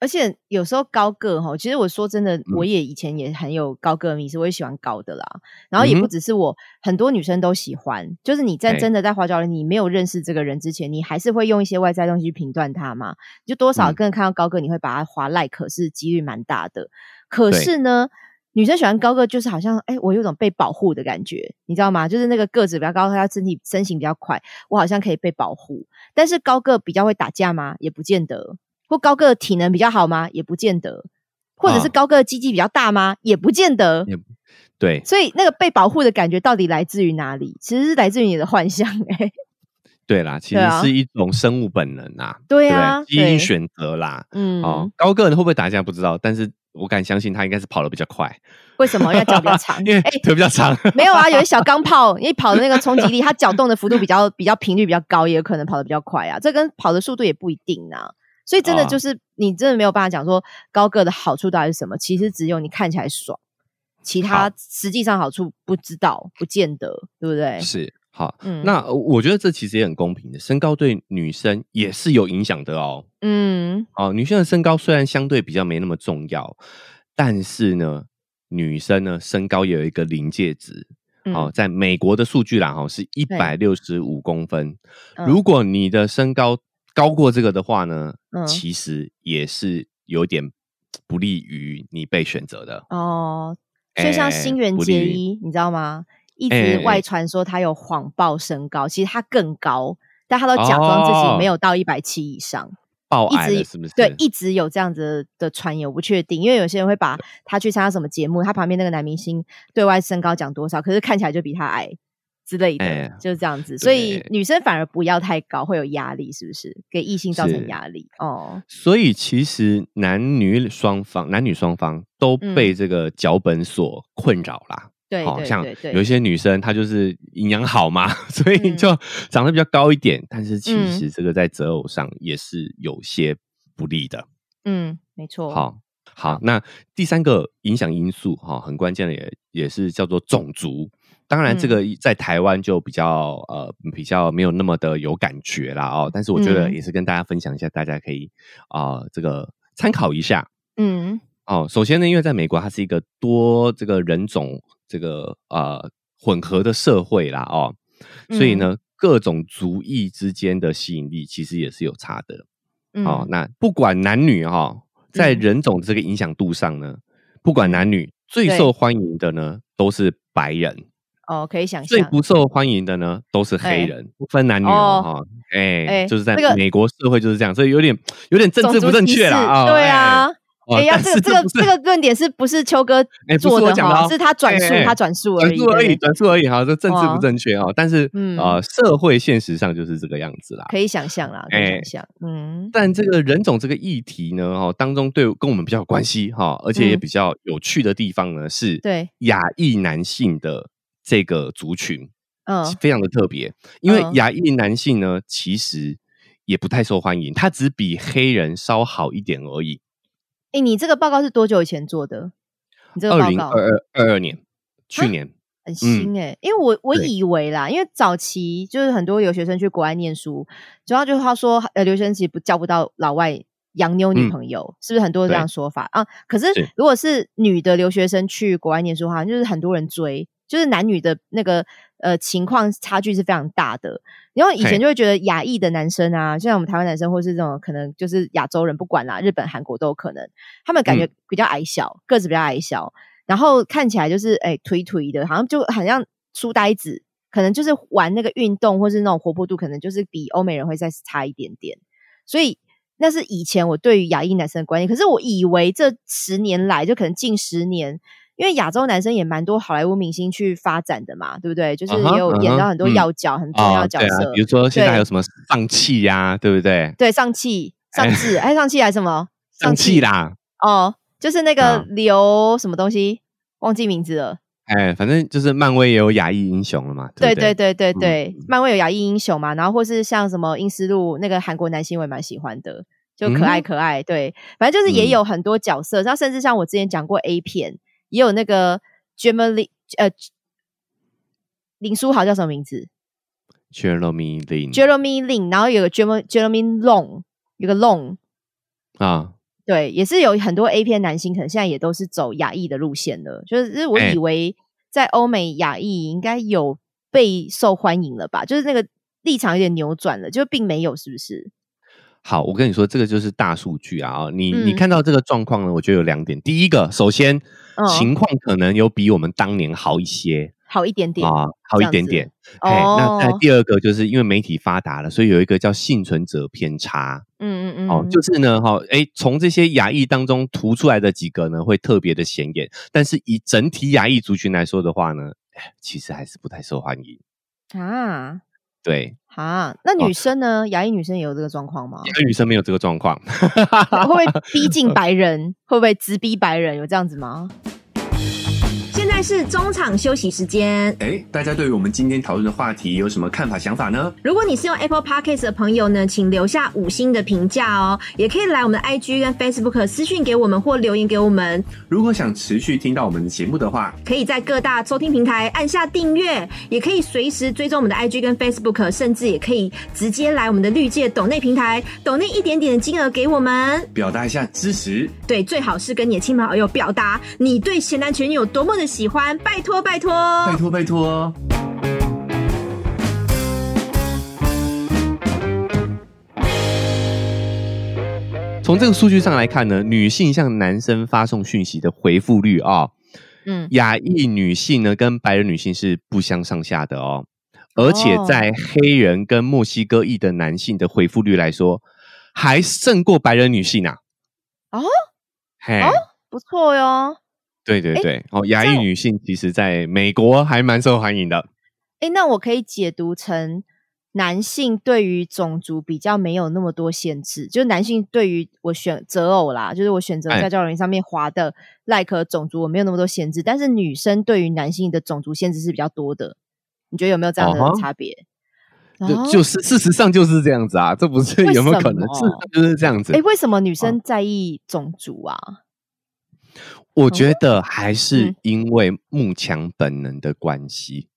而且有时候高个哈，其实我说真的，我也以前也很有高个迷思，我也喜欢高的啦。然后也不只是我，很多女生都喜欢。就是你在真的在花椒里，你没有认识这个人之前，你还是会用一些外在东西去评断他嘛？就多少个人看到高个，你会把他划 like，是几率蛮大的。可是呢，女生喜欢高个，就是好像哎，我有种被保护的感觉，你知道吗？就是那个个子比较高，他身体身形比较快，我好像可以被保护。但是高个比较会打架吗？也不见得。或高个体能比较好吗？也不见得，或者是高个鸡鸡比较大吗？也不见得。对，所以那个被保护的感觉到底来自于哪里？其实是来自于你的幻想。哎，对啦，其实是一种生物本能啊，对啊，基因选择啦。嗯，哦，高个人会不会打架不知道，但是我敢相信他应该是跑得比较快。为什么？因为脚比较长，因为腿比较长。没有啊，有些小钢炮，因为跑的那个冲击力，它脚动的幅度比较比较频率比较高，也有可能跑得比较快啊。这跟跑的速度也不一定啊。所以真的就是你真的没有办法讲说高个的好处到底是什么，其实只有你看起来爽，其他实际上好处不知道，不见得，对不对？是好，那我觉得这其实也很公平的，身高对女生也是有影响的哦。嗯，哦，女生的身高虽然相对比较没那么重要，但是呢，女生呢身高也有一个临界值，哦，在美国的数据啦，哈，是一百六十五公分，如果你的身高。高过这个的话呢，其实也是有点不利于你被选择的哦。所以像新垣结衣，你知道吗？一直外传说他有谎报身高，其实他更高，但他都假装自己没有到一百七以上，报矮是不是？对，一直有这样子的传言，我不确定，因为有些人会把他去参加什么节目，他旁边那个男明星对外身高讲多少，可是看起来就比他矮。之类的，就是这样子，所以女生反而不要太高，会有压力，是不是？给异性造成压力哦。所以其实男女双方，男女双方都被这个脚本所困扰啦。对，好像有一些女生她就是营养好嘛，所以就长得比较高一点，但是其实这个在择偶上也是有些不利的。嗯，没错。好，好，那第三个影响因素哈，很关键的也也是叫做种族。当然，这个在台湾就比较呃比较没有那么的有感觉啦哦，但是我觉得也是跟大家分享一下，大家可以啊这个参考一下。嗯，哦，首先呢，因为在美国它是一个多这个人种这个呃混合的社会啦哦，所以呢各种族裔之间的吸引力其实也是有差的。哦，那不管男女哈，在人种这个影响度上呢，不管男女，最受欢迎的呢都是白人。哦，可以想象最不受欢迎的呢，都是黑人，不分男女哦，哈，哎，就是在美国社会就是这样，所以有点有点政治不正确啦，对啊，哎呀，这个这个这个论点是不是秋哥做的哈？是他转述，他转述而已，转述而已，转述而已哈。这政治不正确哈，但是呃，社会现实上就是这个样子啦，可以想象啦，可以想象。嗯，但这个人种这个议题呢，哈，当中对跟我们比较有关系哈，而且也比较有趣的地方呢，是对亚裔男性的这个族群，嗯，非常的特别，因为亚裔男性呢，其实。也不太受欢迎，他只比黑人稍好一点而已。哎，你这个报告是多久以前做的？你这个报告二零二二二二年，去年很新哎。因为我我以为啦，因为早期就是很多留学生去国外念书，主要就是他说呃，留学生其实不交不到老外洋妞女朋友，是不是很多这样说法啊？可是如果是女的留学生去国外念书，好像就是很多人追，就是男女的那个呃情况差距是非常大的。然后以前就会觉得亚裔的男生啊，像我们台湾男生，或是这种可能就是亚洲人，不管啦，日本、韩国都有可能。他们感觉比较矮小，个子比较矮小，然后看起来就是哎颓颓的，好像就很像书呆子。可能就是玩那个运动，或是那种活泼度，可能就是比欧美人会再差一点点。所以那是以前我对于亚裔男生的观念。可是我以为这十年来，就可能近十年。因为亚洲男生也蛮多好莱坞明星去发展的嘛，对不对？就是也有演到很多要角、很重要角色，比如说现在还有什么上气呀，对不对？对，上气、上智，哎，上气还是什么？上气啦！哦，就是那个刘什么东西，忘记名字了。哎，反正就是漫威也有亚裔英雄了嘛。对对对对对，漫威有亚裔英雄嘛，然后或是像什么英斯路那个韩国男星，我也蛮喜欢的，就可爱可爱。对，反正就是也有很多角色，然后甚至像我之前讲过 A 片。也有那个 Jeremy 呃林书豪叫什么名字？Jeremy Lin Jeremy Lin，然后有个 Jeremy Jeremy Long，有个 Long 啊，对，也是有很多 A 片男星，可能现在也都是走亚裔的路线了。就是我以为在欧美亚裔应该有被受欢迎了吧？就是那个立场有点扭转了，就并没有，是不是？好，我跟你说，这个就是大数据啊！你你看到这个状况呢？我觉得有两点。第一个，首先情况可能有比我们当年好一些，好一点点啊，好一点点。哎，那在第二个，就是因为媒体发达了，所以有一个叫幸存者偏差。嗯嗯嗯。哦，就是呢，哈，哎，从这些亚裔当中突出来的几个呢，会特别的显眼。但是以整体亚裔族群来说的话呢，其实还是不太受欢迎啊。对。啊，那女生呢？亚裔女生也有这个状况吗？亚裔女生没有这个状况，会不会逼近 白人？会不会直逼白人？有这样子吗？是中场休息时间。哎，大家对于我们今天讨论的话题有什么看法、想法呢？如果你是用 Apple Podcast 的朋友呢，请留下五星的评价哦。也可以来我们的 IG 跟 Facebook 私讯给我们或留言给我们。如果想持续听到我们的节目的话，可以在各大收听平台按下订阅，也可以随时追踪我们的 IG 跟 Facebook，甚至也可以直接来我们的绿界抖内平台抖内一点点的金额给我们，表达一下支持。对，最好是跟你的亲朋好友表达你对咸男全女有多么的喜。欢，拜托拜托，拜托拜托。从这个数据上来看呢，女性向男生发送讯息的回复率啊，嗯，亚裔女性呢跟白人女性是不相上下的哦，而且在黑人跟墨西哥裔的男性的回复率来说，还胜过白人女性啊。哦，嘿，不错哟。对对对，哦，亚裔女性其实在美国还蛮受欢迎的。哎，那我可以解读成男性对于种族比较没有那么多限制，就是男性对于我选择偶啦，就是我选择在交友上面滑的 like 种族，我没有那么多限制。但是女生对于男性的种族限制是比较多的，你觉得有没有这样的差别？就就是事实上就是这样子啊，这不是有没有可能？是就是这样子。哎，为什么女生在意种族啊？我觉得还是因为慕强本能的关系。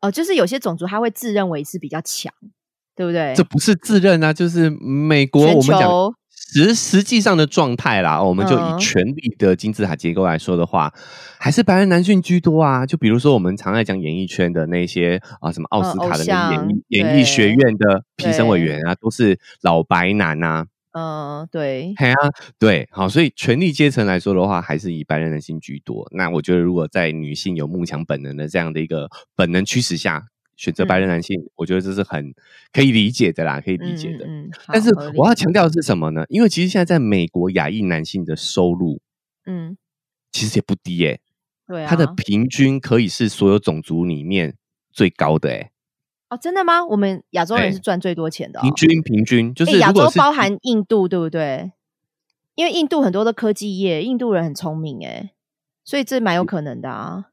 哦，就是有些种族他会自认为是比较强，对不对？这不是自认啊，就是美国我们讲实实际上的状态啦。我们就以权力的金字塔结构来说的话，还是白人男性居多啊。就比如说我们常爱讲演艺圈的那些啊，什么奥斯卡的演艺演艺学院的评审委员啊，都是老白男啊。嗯，对，对啊，对，好，所以权力阶层来说的话，还是以白人男性居多。那我觉得，如果在女性有慕强本能的这样的一个本能驱使下，选择白人男性，我觉得这是很可以理解的啦，可以理解的。嗯但是我要强调的是什么呢？因为其实现在在美国，亚裔男性的收入，嗯，其实也不低耶。对，啊他的平均可以是所有种族里面最高的哎。哦，真的吗？我们亚洲人是赚最多钱的。平均平均就是亚洲包含印度，对不对？因为印度很多的科技业，印度人很聪明哎，所以这蛮有可能的啊。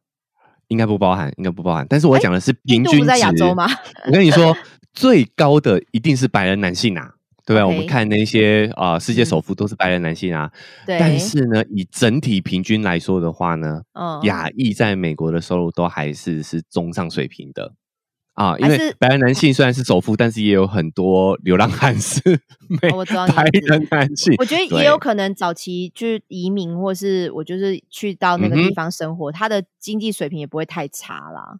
应该不包含，应该不包含。但是我讲的是平均在亚洲吗？我跟你说，最高的一定是白人男性啊，对不对？我们看那些啊，世界首富都是白人男性啊。对。但是呢，以整体平均来说的话呢，亚裔在美国的收入都还是是中上水平的。啊，因为白人男性虽然是首富，但是也有很多流浪汉是 我知道白人男性。我觉得也有可能早期就是移民，或是我就是去到那个地方生活，他的经济水平也不会太差啦。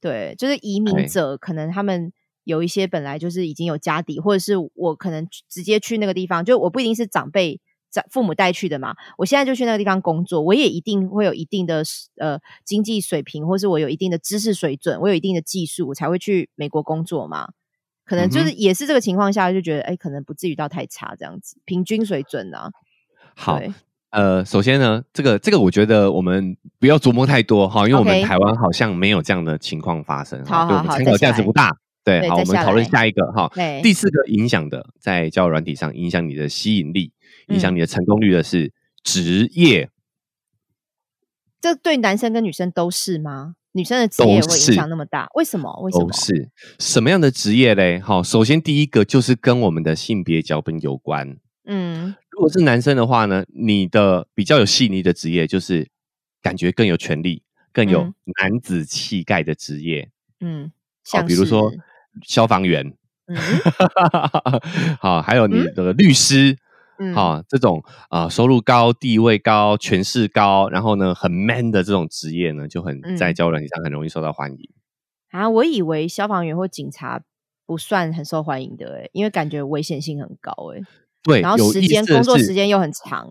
对，就是移民者可能他们有一些本来就是已经有家底，或者是我可能直接去那个地方，就我不一定是长辈。在父母带去的嘛，我现在就去那个地方工作，我也一定会有一定的呃经济水平，或是我有一定的知识水准，我有一定的技术，我才会去美国工作嘛。可能就是也是这个情况下，就觉得哎，可能不至于到太差这样子，平均水准啊。好，呃，首先呢，这个这个我觉得我们不要琢磨太多哈，因为我们台湾好像没有这样的情况发生，好好好，参考价值不大。对，好，我们讨论下一个哈。第四个影响的，在交友软体上影响你的吸引力。影响你的成功率的是职业，这对男生跟女生都是吗？女生的职业会影响那么大？为什么？为什么？是什么样的职业嘞？好，首先第一个就是跟我们的性别脚本有关。嗯，如果是男生的话呢，你的比较有细腻的职业，就是感觉更有权力、更有男子气概的职业。嗯，好，比如说消防员，好，还有你的律师。好，这种啊，收入高、地位高、权势高，然后呢，很 man 的这种职业呢，就很在交友软件上很容易受到欢迎。啊，我以为消防员或警察不算很受欢迎的，哎，因为感觉危险性很高，哎。对，然后时间工作时间又很长。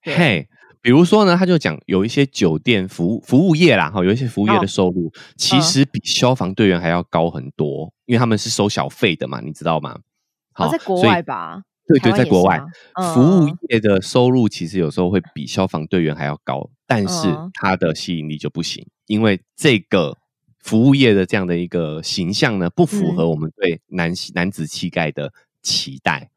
嘿，比如说呢，他就讲有一些酒店服务服务业啦，哈，有一些服务业的收入其实比消防队员还要高很多，因为他们是收小费的嘛，你知道吗？好，在国外吧。对对，在国外，服务业的收入其实有时候会比消防队员还要高，但是它的吸引力就不行，因为这个服务业的这样的一个形象呢，不符合我们对男男子气概的期待。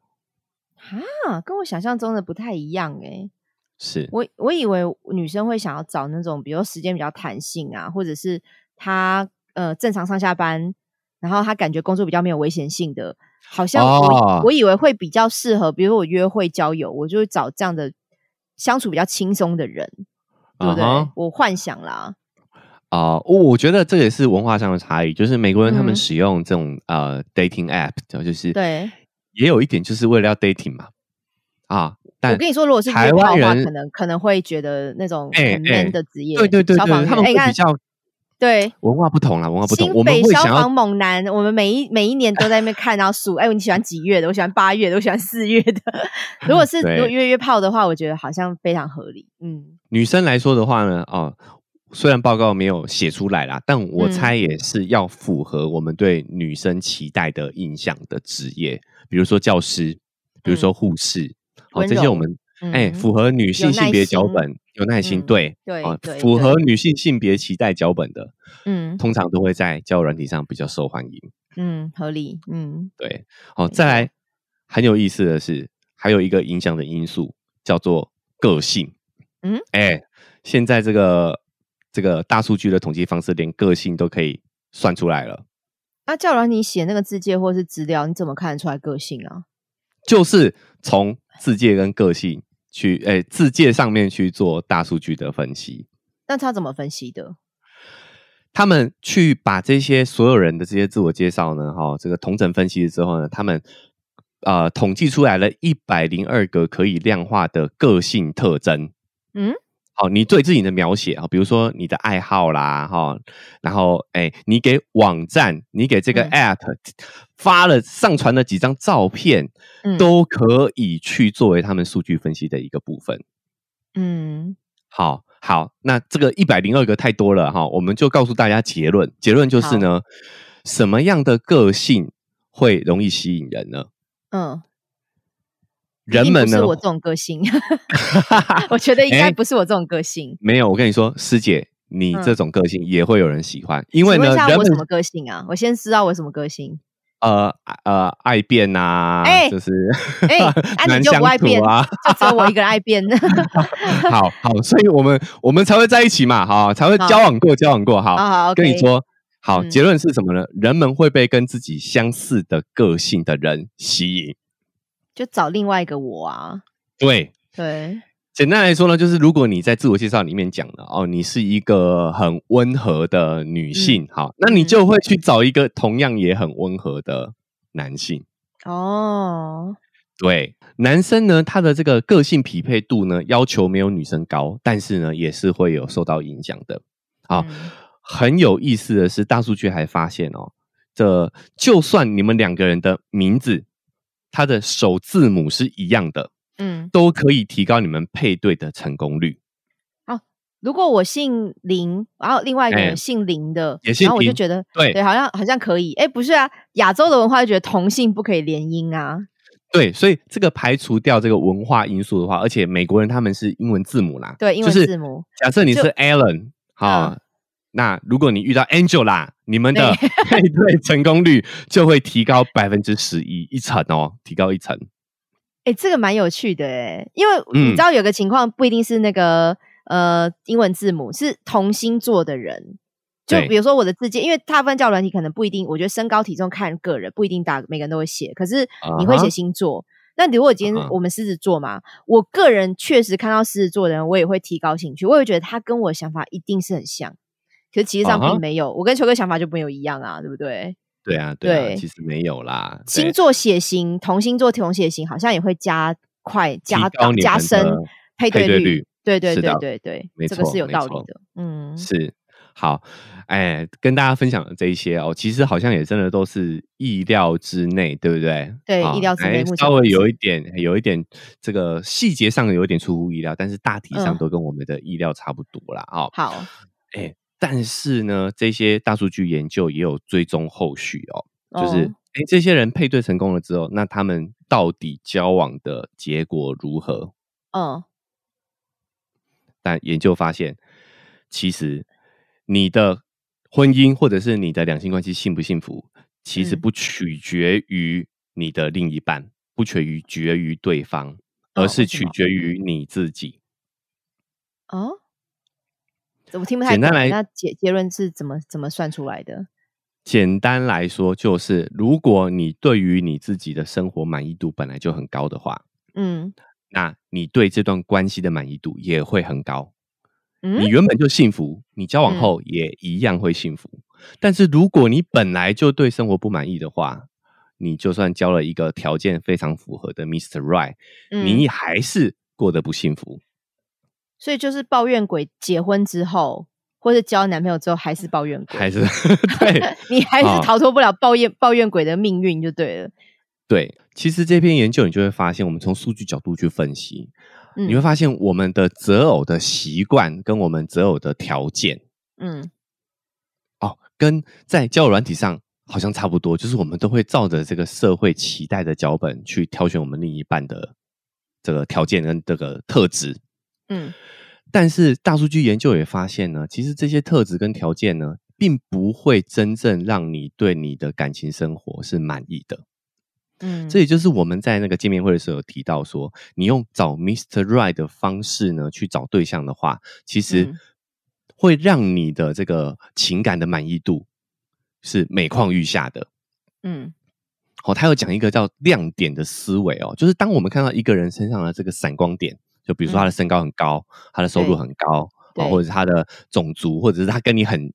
啊，跟我想象中的不太一样哎。是我我以为女生会想要找那种，比如时间比较弹性啊，或者是她呃正常上下班，然后她感觉工作比较没有危险性的。好像我我以为会比较适合，比如我约会交友，我就会找这样的相处比较轻松的人，对不对？我幻想啦。啊，我我觉得这也是文化上的差异，就是美国人他们使用这种呃 dating app，就是对，也有一点就是为了要 dating 嘛。啊，但我跟你说，如果是台湾人，可能可能会觉得那种很 man 的职业，对对对对，他们会比较。对，文化不同啦，文化不同。新北消防猛男，我们每一每一年都在那边看，然后数。哎，你喜欢几月的？我喜欢八月的，我喜欢四月的。如果是如果约约炮的话，我觉得好像非常合理。嗯，女生来说的话呢，哦，虽然报告没有写出来啦，但我猜也是要符合我们对女生期待的印象的职业，比如说教师，比如说护士，好，这些我们哎符合女性性别脚本。有耐心，对对啊，符合女性性别期待脚本的，嗯，通常都会在交友软体上比较受欢迎，嗯，合理，嗯，对，好，再来很有意思的是，还有一个影响的因素叫做个性，嗯，哎，现在这个这个大数据的统计方式，连个性都可以算出来了。那叫软你写那个字界或是资料，你怎么看得出来个性啊？就是从字界跟个性。去诶，字界上面去做大数据的分析。那他怎么分析的？他们去把这些所有人的这些自我介绍呢，哈，这个同整分析之后呢，他们呃统计出来了一百零二个可以量化的个性特征。嗯。好，你对自己的描写啊，比如说你的爱好啦，哈，然后哎，你给网站，你给这个 app 发了上传了几张照片，都可以去作为他们数据分析的一个部分。嗯，好好，那这个一百零二个太多了哈，我们就告诉大家结论，结论就是呢，什么样的个性会容易吸引人呢？嗯，人们呢？不是我这种个性，我觉得应该不是我这种个性。没有，我跟你说，师姐，你这种个性也会有人喜欢，因为呢，人我什么个性啊？我先知道我什么个性。呃呃，爱变呐，就是，哎，那你就不爱变啊？就只有我一个人爱变。好好，所以我们我们才会在一起嘛，好，才会交往过，交往过，好。好，跟你说，好，结论是什么呢？人们会被跟自己相似的个性的人吸引，就找另外一个我啊。对对。简单来说呢，就是如果你在自我介绍里面讲了哦，你是一个很温和的女性，好，那你就会去找一个同样也很温和的男性。哦，对，男生呢，他的这个个性匹配度呢，要求没有女生高，但是呢，也是会有受到影响的。好，很有意思的是，大数据还发现哦，这就算你们两个人的名字，它的首字母是一样的。嗯，都可以提高你们配对的成功率。好，如果我姓林，然后另外一个人姓林的，也姓林，我就觉得对对，好像好像可以。哎，不是啊，亚洲的文化就觉得同姓不可以联姻啊。对，所以这个排除掉这个文化因素的话，而且美国人他们是英文字母啦，对，英文字母。假设你是 Alan，好，那如果你遇到 Angela，你们的 配对成功率就会提高百分之十一一层哦，提高一层。哎，这个蛮有趣的哎，因为你知道有个情况不一定是那个呃英文字母，是同星座的人，就比如说我的字界，因为大部分叫软体可能不一定，我觉得身高体重看个人不一定打每个人都会写，可是你会写星座。那如果今天我们狮子座嘛，我个人确实看到狮子座的人，我也会提高兴趣，我也觉得他跟我想法一定是很像，可是其实上并没有，我跟球哥想法就没有一样啊，对不对？对啊，对啊，其实没有啦。星座血型，同星座同血型，好像也会加快、加加深配对率。对对对对对，没错，这个是有道理的。嗯，是好，哎，跟大家分享的这一些哦，其实好像也真的都是意料之内，对不对？对，意料之内。稍微有一点，有一点这个细节上有一点出乎意料，但是大体上都跟我们的意料差不多啦。哦，好，哎。但是呢，这些大数据研究也有追踪后续哦，就是哎，这些人配对成功了之后，那他们到底交往的结果如何？嗯，但研究发现，其实你的婚姻或者是你的两性关系幸不幸福，其实不取决于你的另一半，不取决于对方，而是取决于你自己。哦。怎么听不太懂？那结结论是怎么怎么算出来的？简单来说，就是如果你对于你自己的生活满意度本来就很高的话，嗯，那你对这段关系的满意度也会很高。嗯，你原本就幸福，你交往后也一样会幸福。但是如果你本来就对生活不满意的话，你就算交了一个条件非常符合的 Mr. Right，你还是过得不幸福。所以就是抱怨鬼，结婚之后或者交男朋友之后还是抱怨鬼，还是 对，你还是逃脱不了抱怨抱怨鬼的命运就对了。对，其实这篇研究你就会发现，我们从数据角度去分析，你会发现我们的择偶的习惯跟我们择偶的条件，嗯，哦，跟在交友软体上好像差不多，就是我们都会照着这个社会期待的脚本去挑选我们另一半的这个条件跟这个特质。嗯，但是大数据研究也发现呢，其实这些特质跟条件呢，并不会真正让你对你的感情生活是满意的。嗯，这也就是我们在那个见面会的时候有提到说，你用找 Mr. Right 的方式呢去找对象的话，其实会让你的这个情感的满意度是每况愈下的。嗯，哦，他有讲一个叫亮点的思维哦，就是当我们看到一个人身上的这个闪光点。就比如说他的身高很高，他的收入很高，啊，或者是他的种族，或者是他跟你很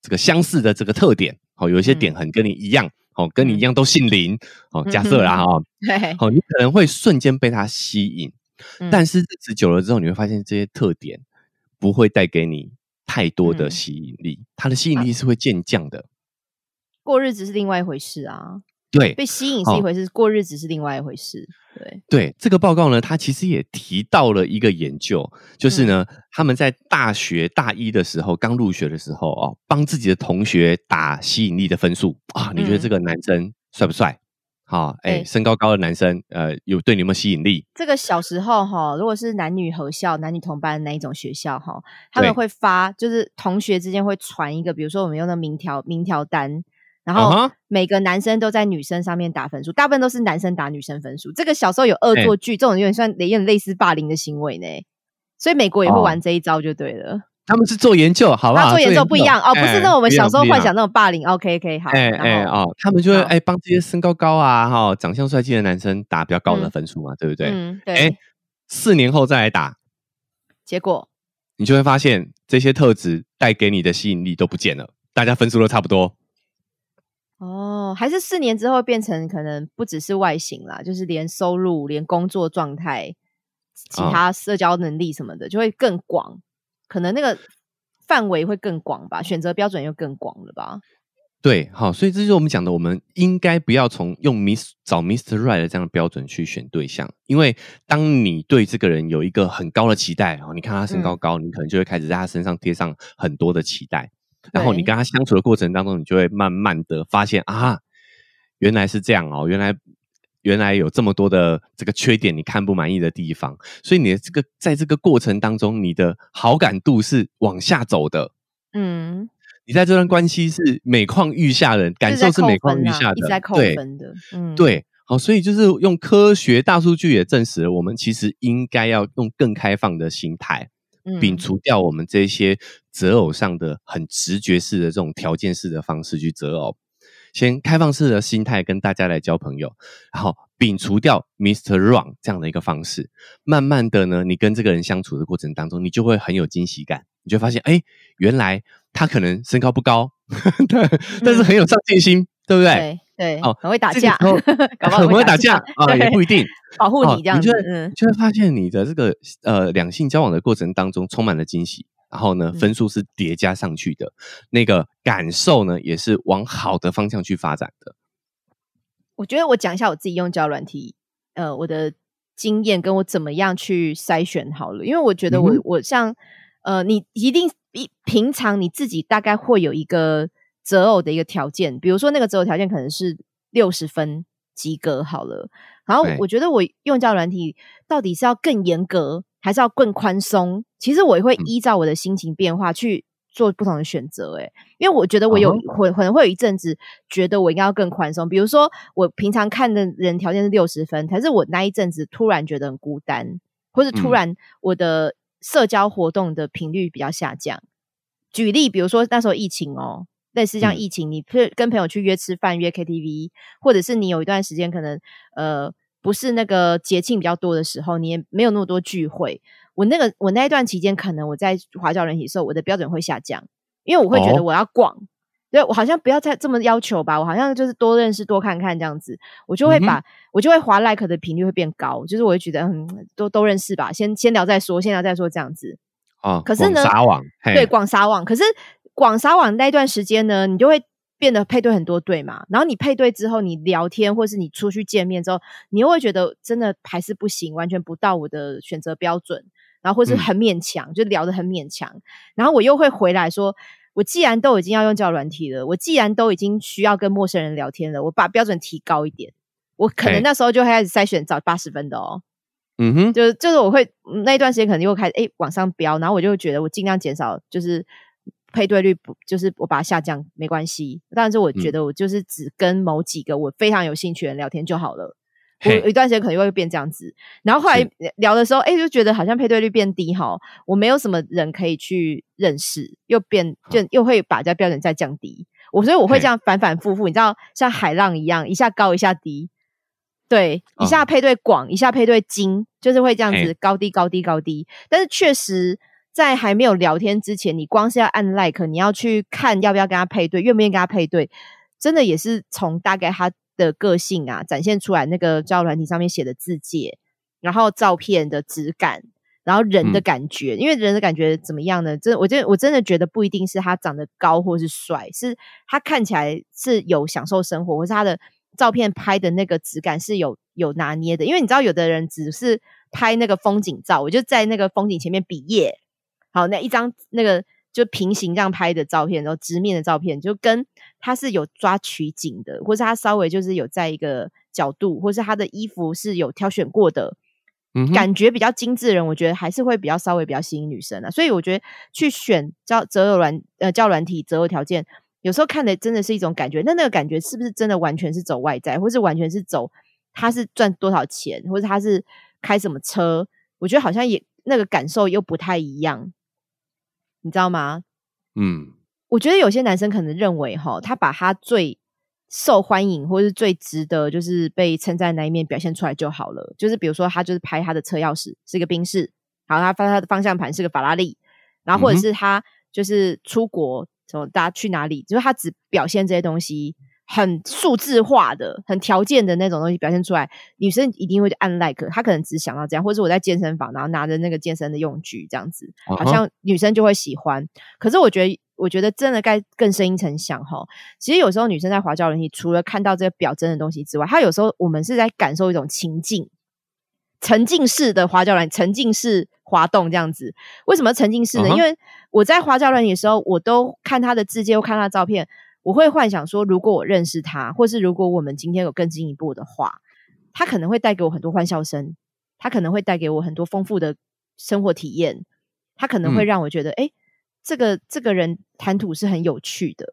这个相似的这个特点，哦，有一些点很跟你一样，哦，跟你一样都姓林，哦，假设啦，哈，哦，你可能会瞬间被他吸引，但是日子久了之后，你会发现这些特点不会带给你太多的吸引力，它的吸引力是会渐降的。过日子是另外一回事啊。对，被吸引是一回事，过日子是另外一回事。对对，这个报告呢，它其实也提到了一个研究，就是呢，他们在大学大一的时候，刚入学的时候哦，帮自己的同学打吸引力的分数啊，你觉得这个男生帅不帅？好，哎，身高高的男生，呃，有对你有没有吸引力？这个小时候哈，如果是男女合校、男女同班那一种学校哈，他们会发，就是同学之间会传一个，比如说我们用的名条名条单。然后每个男生都在女生上面打分数，大部分都是男生打女生分数。这个小时候有恶作剧，这种有点算有点类似霸凌的行为呢。所以美国也会玩这一招就对了。他们是做研究，好不好？做研究不一样哦，不是那我们小时候幻想那种霸凌。OK OK，好。哎哎哦，他们就会哎帮这些身高高啊、哈长相帅气的男生打比较高的分数嘛，对不对？嗯，对。哎，四年后再来打，结果你就会发现这些特质带给你的吸引力都不见了，大家分数都差不多。哦，还是四年之后变成可能不只是外形啦，就是连收入、连工作状态、其他社交能力什么的，就会更广，可能那个范围会更广吧，选择标准又更广了吧？对，好，所以这就是我们讲的，我们应该不要从用 Miss 找 Mr. Right 的这样的标准去选对象，因为当你对这个人有一个很高的期待，然后，你看他身高高，你可能就会开始在他身上贴上很多的期待。然后你跟他相处的过程当中，你就会慢慢的发现啊，原来是这样哦，原来原来有这么多的这个缺点，你看不满意的地方，所以你的这个在这个过程当中，你的好感度是往下走的。嗯，你在这段关系是每况愈下的感受是每况愈下的，一直在扣分的。嗯，对，好，所以就是用科学大数据也证实了，我们其实应该要用更开放的心态。摒除掉我们这些择偶上的很直觉式的这种条件式的方式去择偶，先开放式的心态跟大家来交朋友，然后摒除掉 Mr. Wrong 这样的一个方式，慢慢的呢，你跟这个人相处的过程当中，你就会很有惊喜感，你就发现，哎，原来他可能身高不高，对，但是很有上进心，对不对？对，哦，很会打架，很会打架啊，也不一定保护你这样子，嗯，就会发现你的这个呃两性交往的过程当中充满了惊喜，然后呢分数是叠加上去的，那个感受呢也是往好的方向去发展的。我觉得我讲一下我自己用交软体，呃，我的经验跟我怎么样去筛选好了，因为我觉得我我像呃，你一定一平常你自己大概会有一个。择偶的一个条件，比如说那个择偶条件可能是六十分及格好了。然后我觉得我用教软体到底是要更严格，还是要更宽松？其实我会依照我的心情变化去做不同的选择。诶，因为我觉得我有会可能会有一阵子觉得我应该要更宽松。比如说我平常看的人条件是六十分，可是我那一阵子突然觉得很孤单，或者突然我的社交活动的频率比较下降。举例，比如说那时候疫情哦。类似像疫情，你跟朋友去约吃饭、约 KTV，或者是你有一段时间可能呃不是那个节庆比较多的时候，你也没有那么多聚会。我那个我那一段期间，可能我在华教人体的时候，我的标准会下降，因为我会觉得我要逛，对我好像不要再这么要求吧，我好像就是多认识、多看看这样子，我就会把我就会滑 like 的频率会变高，就是我会觉得嗯，都都认识吧，先先聊再说，先聊再说这样子啊。可是呢，撒网对广撒网，可是。广撒网那段时间呢，你就会变得配对很多对嘛。然后你配对之后，你聊天或是你出去见面之后，你又会觉得真的还是不行，完全不到我的选择标准。然后或是很勉强，就聊得很勉强。然后我又会回来说，我既然都已经要用交软体了，我既然都已经需要跟陌生人聊天了，我把标准提高一点。我可能那时候就开始筛选找八十分的哦。嗯哼，就是就是我会那一段时间可能又开始哎往上飙，然后我就觉得我尽量减少就是。配对率不就是我把它下降没关系，但是我觉得我就是只跟某几个我非常有兴趣的人聊天就好了。我有一段时间可能会变这样子，然后后来聊的时候，哎，就觉得好像配对率变低哈，我没有什么人可以去认识，又变就又会把这标准再降低。我所以我会这样反反复复，你知道像海浪一样，一下高一下低，对，一下配对广，一下配对精，就是会这样子高低高低高低。但是确实。在还没有聊天之前，你光是要按 like，你要去看要不要跟他配对，愿不愿意跟他配对，真的也是从大概他的个性啊展现出来，那个交友软体上面写的字界，然后照片的质感，然后人的感觉，因为人的感觉怎么样呢？真，我真我真的觉得不一定是他长得高或是帅，是他看起来是有享受生活，或是他的照片拍的那个质感是有有拿捏的，因为你知道，有的人只是拍那个风景照，我就在那个风景前面比耶，好，那一张那个就平行这样拍的照片，然后直面的照片，就跟他是有抓取景的，或是他稍微就是有在一个角度，或是他的衣服是有挑选过的，感觉比较精致的人，我觉得还是会比较稍微比较吸引女生啊。所以我觉得去选交择偶软呃交软体择偶条件。有时候看的真的是一种感觉，那那个感觉是不是真的完全是走外在，或是完全是走他是赚多少钱，或者他是开什么车？我觉得好像也那个感受又不太一样，你知道吗？嗯，我觉得有些男生可能认为哈，他把他最受欢迎或是最值得就是被称赞那一面表现出来就好了。就是比如说他就是拍他的车钥匙是一个宾士，然后，他发他的方向盘是个法拉利，然后或者是他就是出国。什么？大家去哪里？就是他只表现这些东西，很数字化的、很条件的那种东西表现出来，女生一定会按 like。她可能只想到这样，或者我在健身房，然后拿着那个健身的用具这样子，好像女生就会喜欢。可是我觉得，我觉得真的该更深一层想哈。其实有时候女生在滑教人体，除了看到这个表征的东西之外，她有时候我们是在感受一种情境。沉浸式的滑教软，沉浸式滑动这样子，为什么沉浸式呢？因为我在花教软的时候，我都看他的字迹，我看他的照片，我会幻想说，如果我认识他，或是如果我们今天有更进一步的话，他可能会带给我很多欢笑声，他可能会带给我很多丰富的生活体验，他可能会让我觉得，哎，这个这个人谈吐是很有趣的。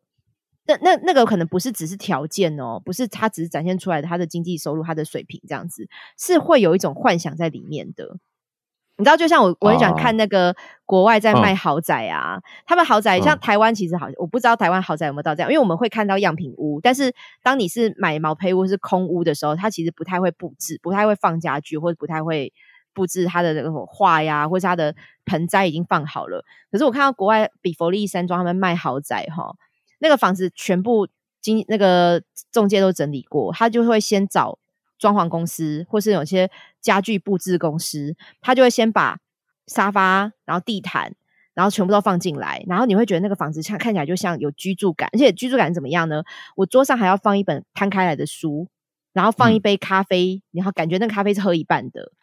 那那那个可能不是只是条件哦，不是他只是展现出来的他的经济收入、他的水平这样子，是会有一种幻想在里面的。你知道，就像我我很想看那个国外在卖豪宅啊，他们豪宅像台湾其实好，我不知道台湾豪宅有没有到这样，因为我们会看到样品屋，但是当你是买毛坯屋是空屋的时候，它其实不太会布置，不太会放家具，或者不太会布置它的那种画呀，或者它的盆栽已经放好了。可是我看到国外比佛利山庄他们卖豪宅哈。那个房子全部经那个中介都整理过，他就会先找装潢公司，或是有些家具布置公司，他就会先把沙发、然后地毯，然后全部都放进来，然后你会觉得那个房子像看起来就像有居住感，而且居住感怎么样呢？我桌上还要放一本摊开来的书，然后放一杯咖啡，然后感觉那个咖啡是喝一半的，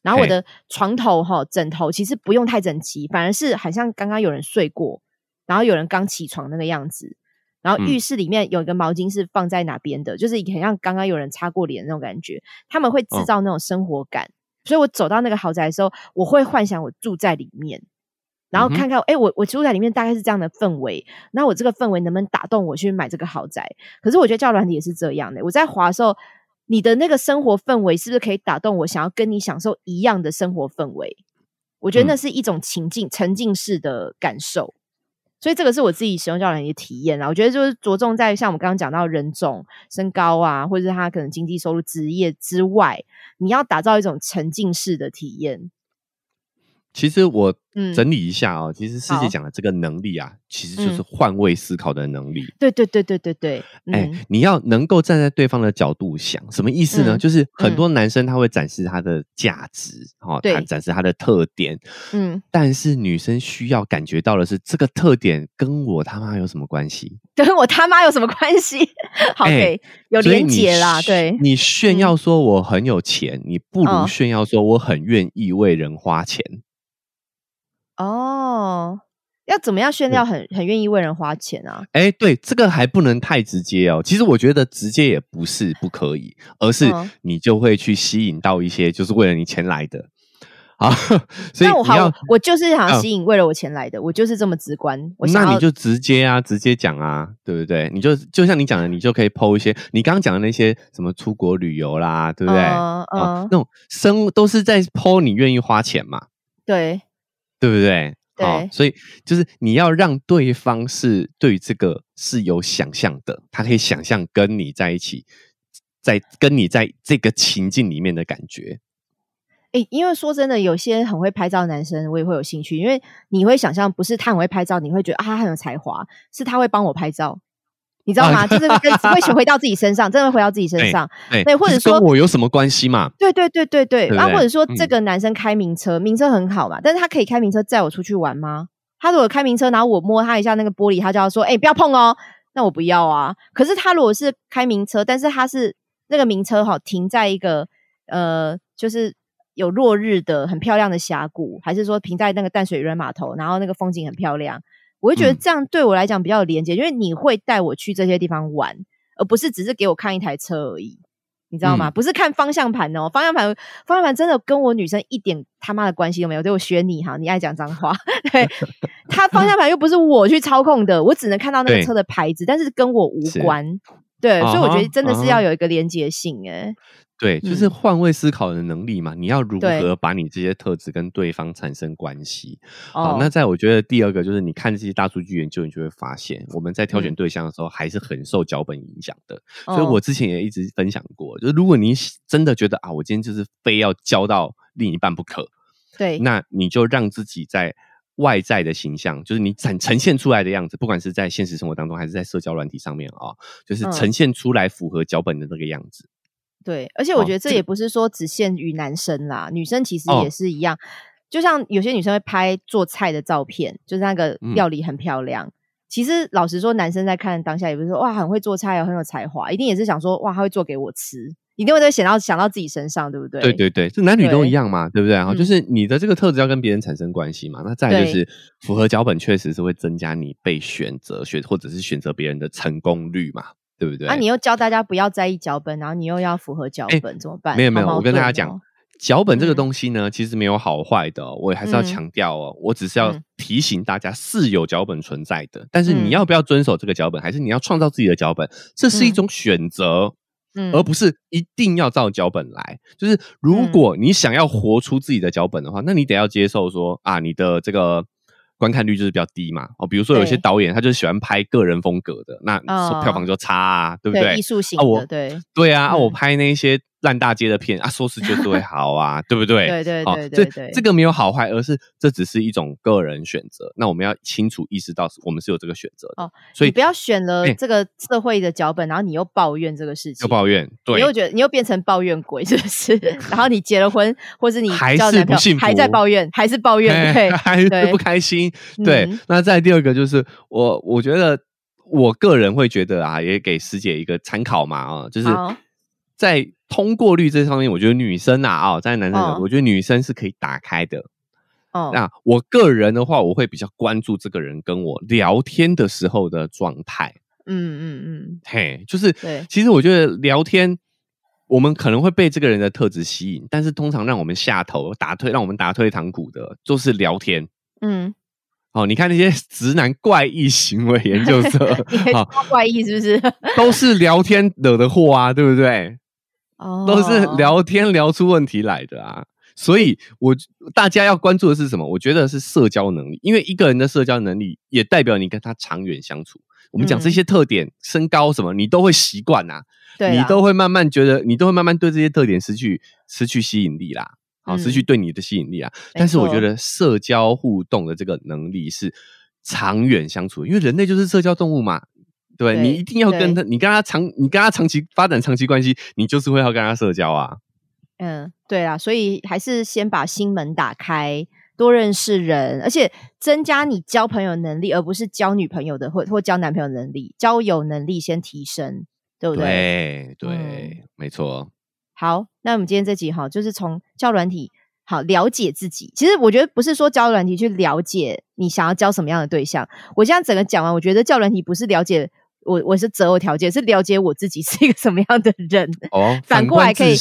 然后我的床头哈枕头其实不用太整齐，反而是好像刚刚有人睡过，然后有人刚起床那个样子。然后浴室里面有一个毛巾是放在哪边的，就是很像刚刚有人擦过脸那种感觉。他们会制造那种生活感，所以我走到那个豪宅的时候，我会幻想我住在里面，然后看看，哎，我我住在里面大概是这样的氛围，那我这个氛围能不能打动我去买这个豪宅？可是我觉得教软体也是这样的，我在滑的时候，你的那个生活氛围是不是可以打动我，想要跟你享受一样的生活氛围？我觉得那是一种情境沉浸式的感受。所以这个是我自己使用教练的体验啦，我觉得就是着重在像我们刚刚讲到人种、身高啊，或者是他可能经济收入、职业之外，你要打造一种沉浸式的体验。其实我整理一下哦，其实师姐讲的这个能力啊，其实就是换位思考的能力。对对对对对对。哎，你要能够站在对方的角度想，什么意思呢？就是很多男生他会展示他的价值，哈，他展示他的特点，嗯，但是女生需要感觉到的是，这个特点跟我他妈有什么关系？跟我他妈有什么关系？好，有连结啦。对，你炫耀说我很有钱，你不如炫耀说我很愿意为人花钱。哦，要怎么样炫耀很很愿意为人花钱啊？哎，对，这个还不能太直接哦。其实我觉得直接也不是不可以，而是你就会去吸引到一些就是为了你钱来的啊。所以我好，我就是想吸引为了我钱来的，我就是这么直观。那你就直接啊，直接讲啊，对不对？你就就像你讲的，你就可以剖一些你刚刚讲的那些什么出国旅游啦，对不对？啊，那种生都是在剖你愿意花钱嘛？对。对不对？对，所以就是你要让对方是对这个是有想象的，他可以想象跟你在一起，在跟你在这个情境里面的感觉。哎，因为说真的，有些很会拍照的男生，我也会有兴趣，因为你会想象不是他很会拍照，你会觉得啊，他很有才华，是他会帮我拍照。你知道吗？就是跟会回到自己身上，真的回到自己身上。对，或者说跟我有什么关系嘛？对对对对对。然后或者说这个男生开名车，名车很好嘛，但是他可以开名车载我出去玩吗？他如果开名车，然后我摸他一下那个玻璃，他就要说：“哎，不要碰哦。”那我不要啊。可是他如果是开名车，但是他是那个名车哈停在一个呃，就是有落日的很漂亮的峡谷，还是说停在那个淡水渔人码头，然后那个风景很漂亮，我会觉得这样对我来讲比较有连接，因为你会带我去这些地方玩，而不是只是给我看一台车而已。你知道吗？不是看方向盘哦，方向盘方向盘真的跟我女生一点他妈的关系都没有。对我学你哈，你爱讲脏话。对，他方向盘又不是我去操控的，我只能看到那个车的牌子，但是跟我无关。对，所以我觉得真的是要有一个连接性哎。对，就是换位思考的能力嘛。你要如何把你这些特质跟对方产生关系？好，那在我觉得第二个就是你看这些大数据研究，你就会发现我们在挑选对象的时候还是很受脚本影响的。所以我之前也一直分享过，就是如果你真的觉得啊，我今天就是非要交到另一半不可，对，那你就让自己在外在的形象，就是你展呈现出来的样子，不管是在现实生活当中还是在社交软体上面啊，就是呈现出来符合脚本的那个样子。对，而且我觉得这也不是说只限于男生啦，女生其实也是一样。就像有些女生会拍做菜的照片，就是那个料理很漂亮。其实老实说，男生在看当下也不是说哇很会做菜哦，很有才华，一定也是想说哇他会做给我吃，一定会都想到想到自己身上，对不对？对对对，这男女都一样嘛，对不对？然后就是你的这个特质要跟别人产生关系嘛。那再就是符合脚本，确实是会增加你被选择选或者是选择别人的成功率嘛。对不对？那你又教大家不要在意脚本，然后你又要符合脚本，怎么办？没有没有，我跟大家讲，脚本这个东西呢，其实没有好坏的，我也还是要强调哦。我只是要提醒大家是有脚本存在的，但是你要不要遵守这个脚本，还是你要创造自己的脚本，这是一种选择，嗯，而不是一定要照脚本来。就是如果你想要活出自己的脚本的话，那你得要接受说啊，你的这个。观看率就是比较低嘛，哦，比如说有些导演他就是喜欢拍个人风格的，那票房就差啊，对不对？艺术型的，对对啊，我拍那些。烂大街的片啊，收视就是会好啊，对不对？对对对对对，这个没有好坏，而是这只是一种个人选择。那我们要清楚意识到，我们是有这个选择的。哦，所以不要选了这个社会的脚本，然后你又抱怨这个事情，又抱怨，对，你又觉得你又变成抱怨鬼，是不是？然后你结了婚，或是你还是不幸福，还在抱怨，还是抱怨，对，还是不开心。对，那再第二个就是我，我觉得我个人会觉得啊，也给师姐一个参考嘛，啊，就是在。通过率这方面，我觉得女生啊，哦，在男生，我觉得女生是可以打开的。哦，那我个人的话，我会比较关注这个人跟我聊天的时候的状态。嗯嗯嗯，嘿，就是对，其实我觉得聊天，我们可能会被这个人的特质吸引，但是通常让我们下头打退，让我们打退堂鼓的，就是聊天。嗯，哦，你看那些直男怪异行为 研究者，好怪异是不是？都是聊天惹的祸啊，对不对？都是聊天聊出问题来的啊，所以我大家要关注的是什么？我觉得是社交能力，因为一个人的社交能力也代表你跟他长远相处。我们讲这些特点，身高什么，你都会习惯呐，你都会慢慢觉得，你都会慢慢对这些特点失去失去吸引力啦，好，失去对你的吸引力啊。但是我觉得社交互动的这个能力是长远相处，因为人类就是社交动物嘛。对你一定要跟他，你跟他长，你跟他长期发展长期关系，你就是会要跟他社交啊。嗯，对啊，所以还是先把心门打开，多认识人，而且增加你交朋友能力，而不是交女朋友的或或交男朋友能力，交友能力先提升，对不对？对对，没错。好，那我们今天这集哈，就是从教软体好了解自己。其实我觉得不是说教软体去了解你想要交什么样的对象。我现在整个讲完，我觉得教软体不是了解。我我是择偶条件是了解我自己是一个什么样的人哦，反过来可以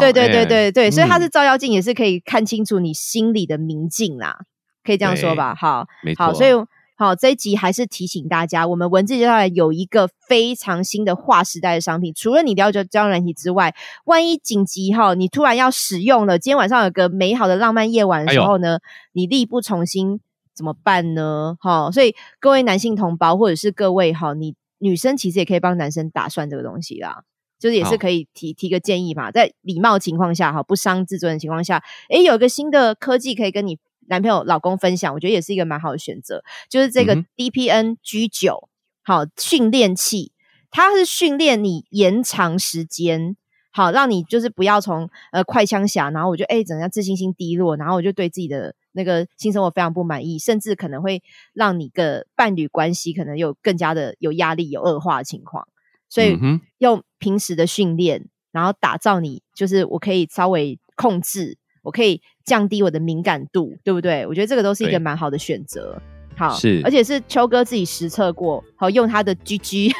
对对对对对，所以它是照妖镜，也是可以看清楚你心里的明镜啦，可以这样说吧？好，好，所以好这一集还是提醒大家，我们文字接下来有一个非常新的划时代的商品，除了你了解交友软体之外，万一紧急哈，你突然要使用了，今天晚上有个美好的浪漫夜晚的时候呢，你力不从心怎么办呢？好，所以各位男性同胞或者是各位哈，你。女生其实也可以帮男生打算这个东西啦，就是也是可以提提个建议嘛，在礼貌情况下哈，不伤自尊的情况下，诶，有一个新的科技可以跟你男朋友、老公分享，我觉得也是一个蛮好的选择，就是这个 DPN G 九好训练器，它是训练你延长时间。好，让你就是不要从呃快枪侠，然后我就哎，整个自信心低落，然后我就对自己的那个性生活非常不满意，甚至可能会让你的伴侣关系可能有更加的有压力、有恶化的情况。所以用平时的训练，然后打造你，就是我可以稍微控制，我可以降低我的敏感度，对不对？我觉得这个都是一个蛮好的选择。好，是，而且是秋哥自己实测过，好用他的 GG，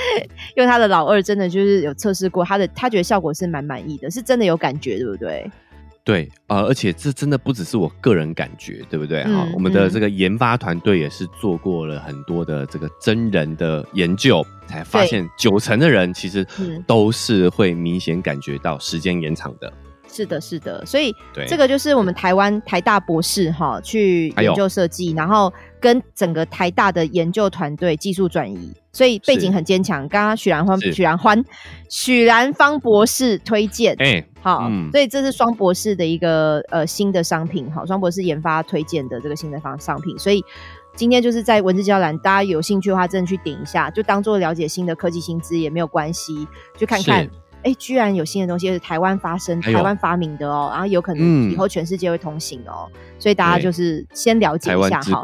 用他的老二，真的就是有测试过，他的他觉得效果是蛮满意的，是真的有感觉，对不对？对，呃，而且这真的不只是我个人感觉，对不对？哈，我们的这个研发团队也是做过了很多的这个真人的研究，才发现九成的人其实都是会明显感觉到时间延长的。是的，是的，所以这个就是我们台湾台大博士哈去研究设计，然后跟整个台大的研究团队技术转移，所以背景很坚强。刚刚许兰欢、许兰欢、许兰芳博士推荐，哎，好，所以这是双博士的一个呃新的商品，好，双博士研发推荐的这个新的方商品，所以今天就是在文字交览，大家有兴趣的话，真的去点一下，就当做了解新的科技新知也没有关系，去看看。哎，居然有新的东西是台湾发生、台湾发明的哦，然后有可能以后全世界会通行哦，所以大家就是先了解一下哈。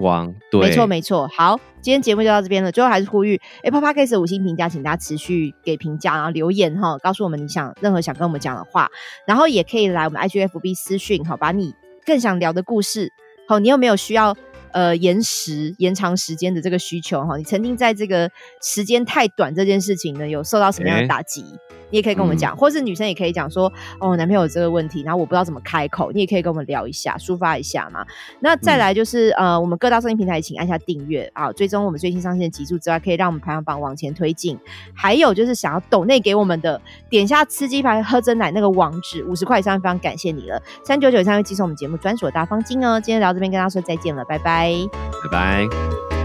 没错没错。好，今天节目就到这边了。最后还是呼吁 Apple Podcast 五星评价，请大家持续给评价，然后留言哈，告诉我们你想任何想跟我们讲的话，然后也可以来我们 IGFB 私讯哈，把你更想聊的故事，好，你有没有需要？呃，延时延长时间的这个需求哈，你曾经在这个时间太短这件事情呢，有受到什么样的打击？你也可以跟我们讲，或是女生也可以讲说，哦，男朋友有这个问题，然后我不知道怎么开口，你也可以跟我们聊一下，抒发一下嘛。那再来就是呃，我们各大声音平台请按下订阅啊，追踪我们最新上线的集数之外，可以让我们排行榜往前推进。还有就是想要抖内给我们的，点下吃鸡排喝真奶那个网址，五十块以上非常感谢你了。三九九以上会寄送我们节目专属大方巾哦。今天聊这边跟大家说再见了，拜拜。拜拜。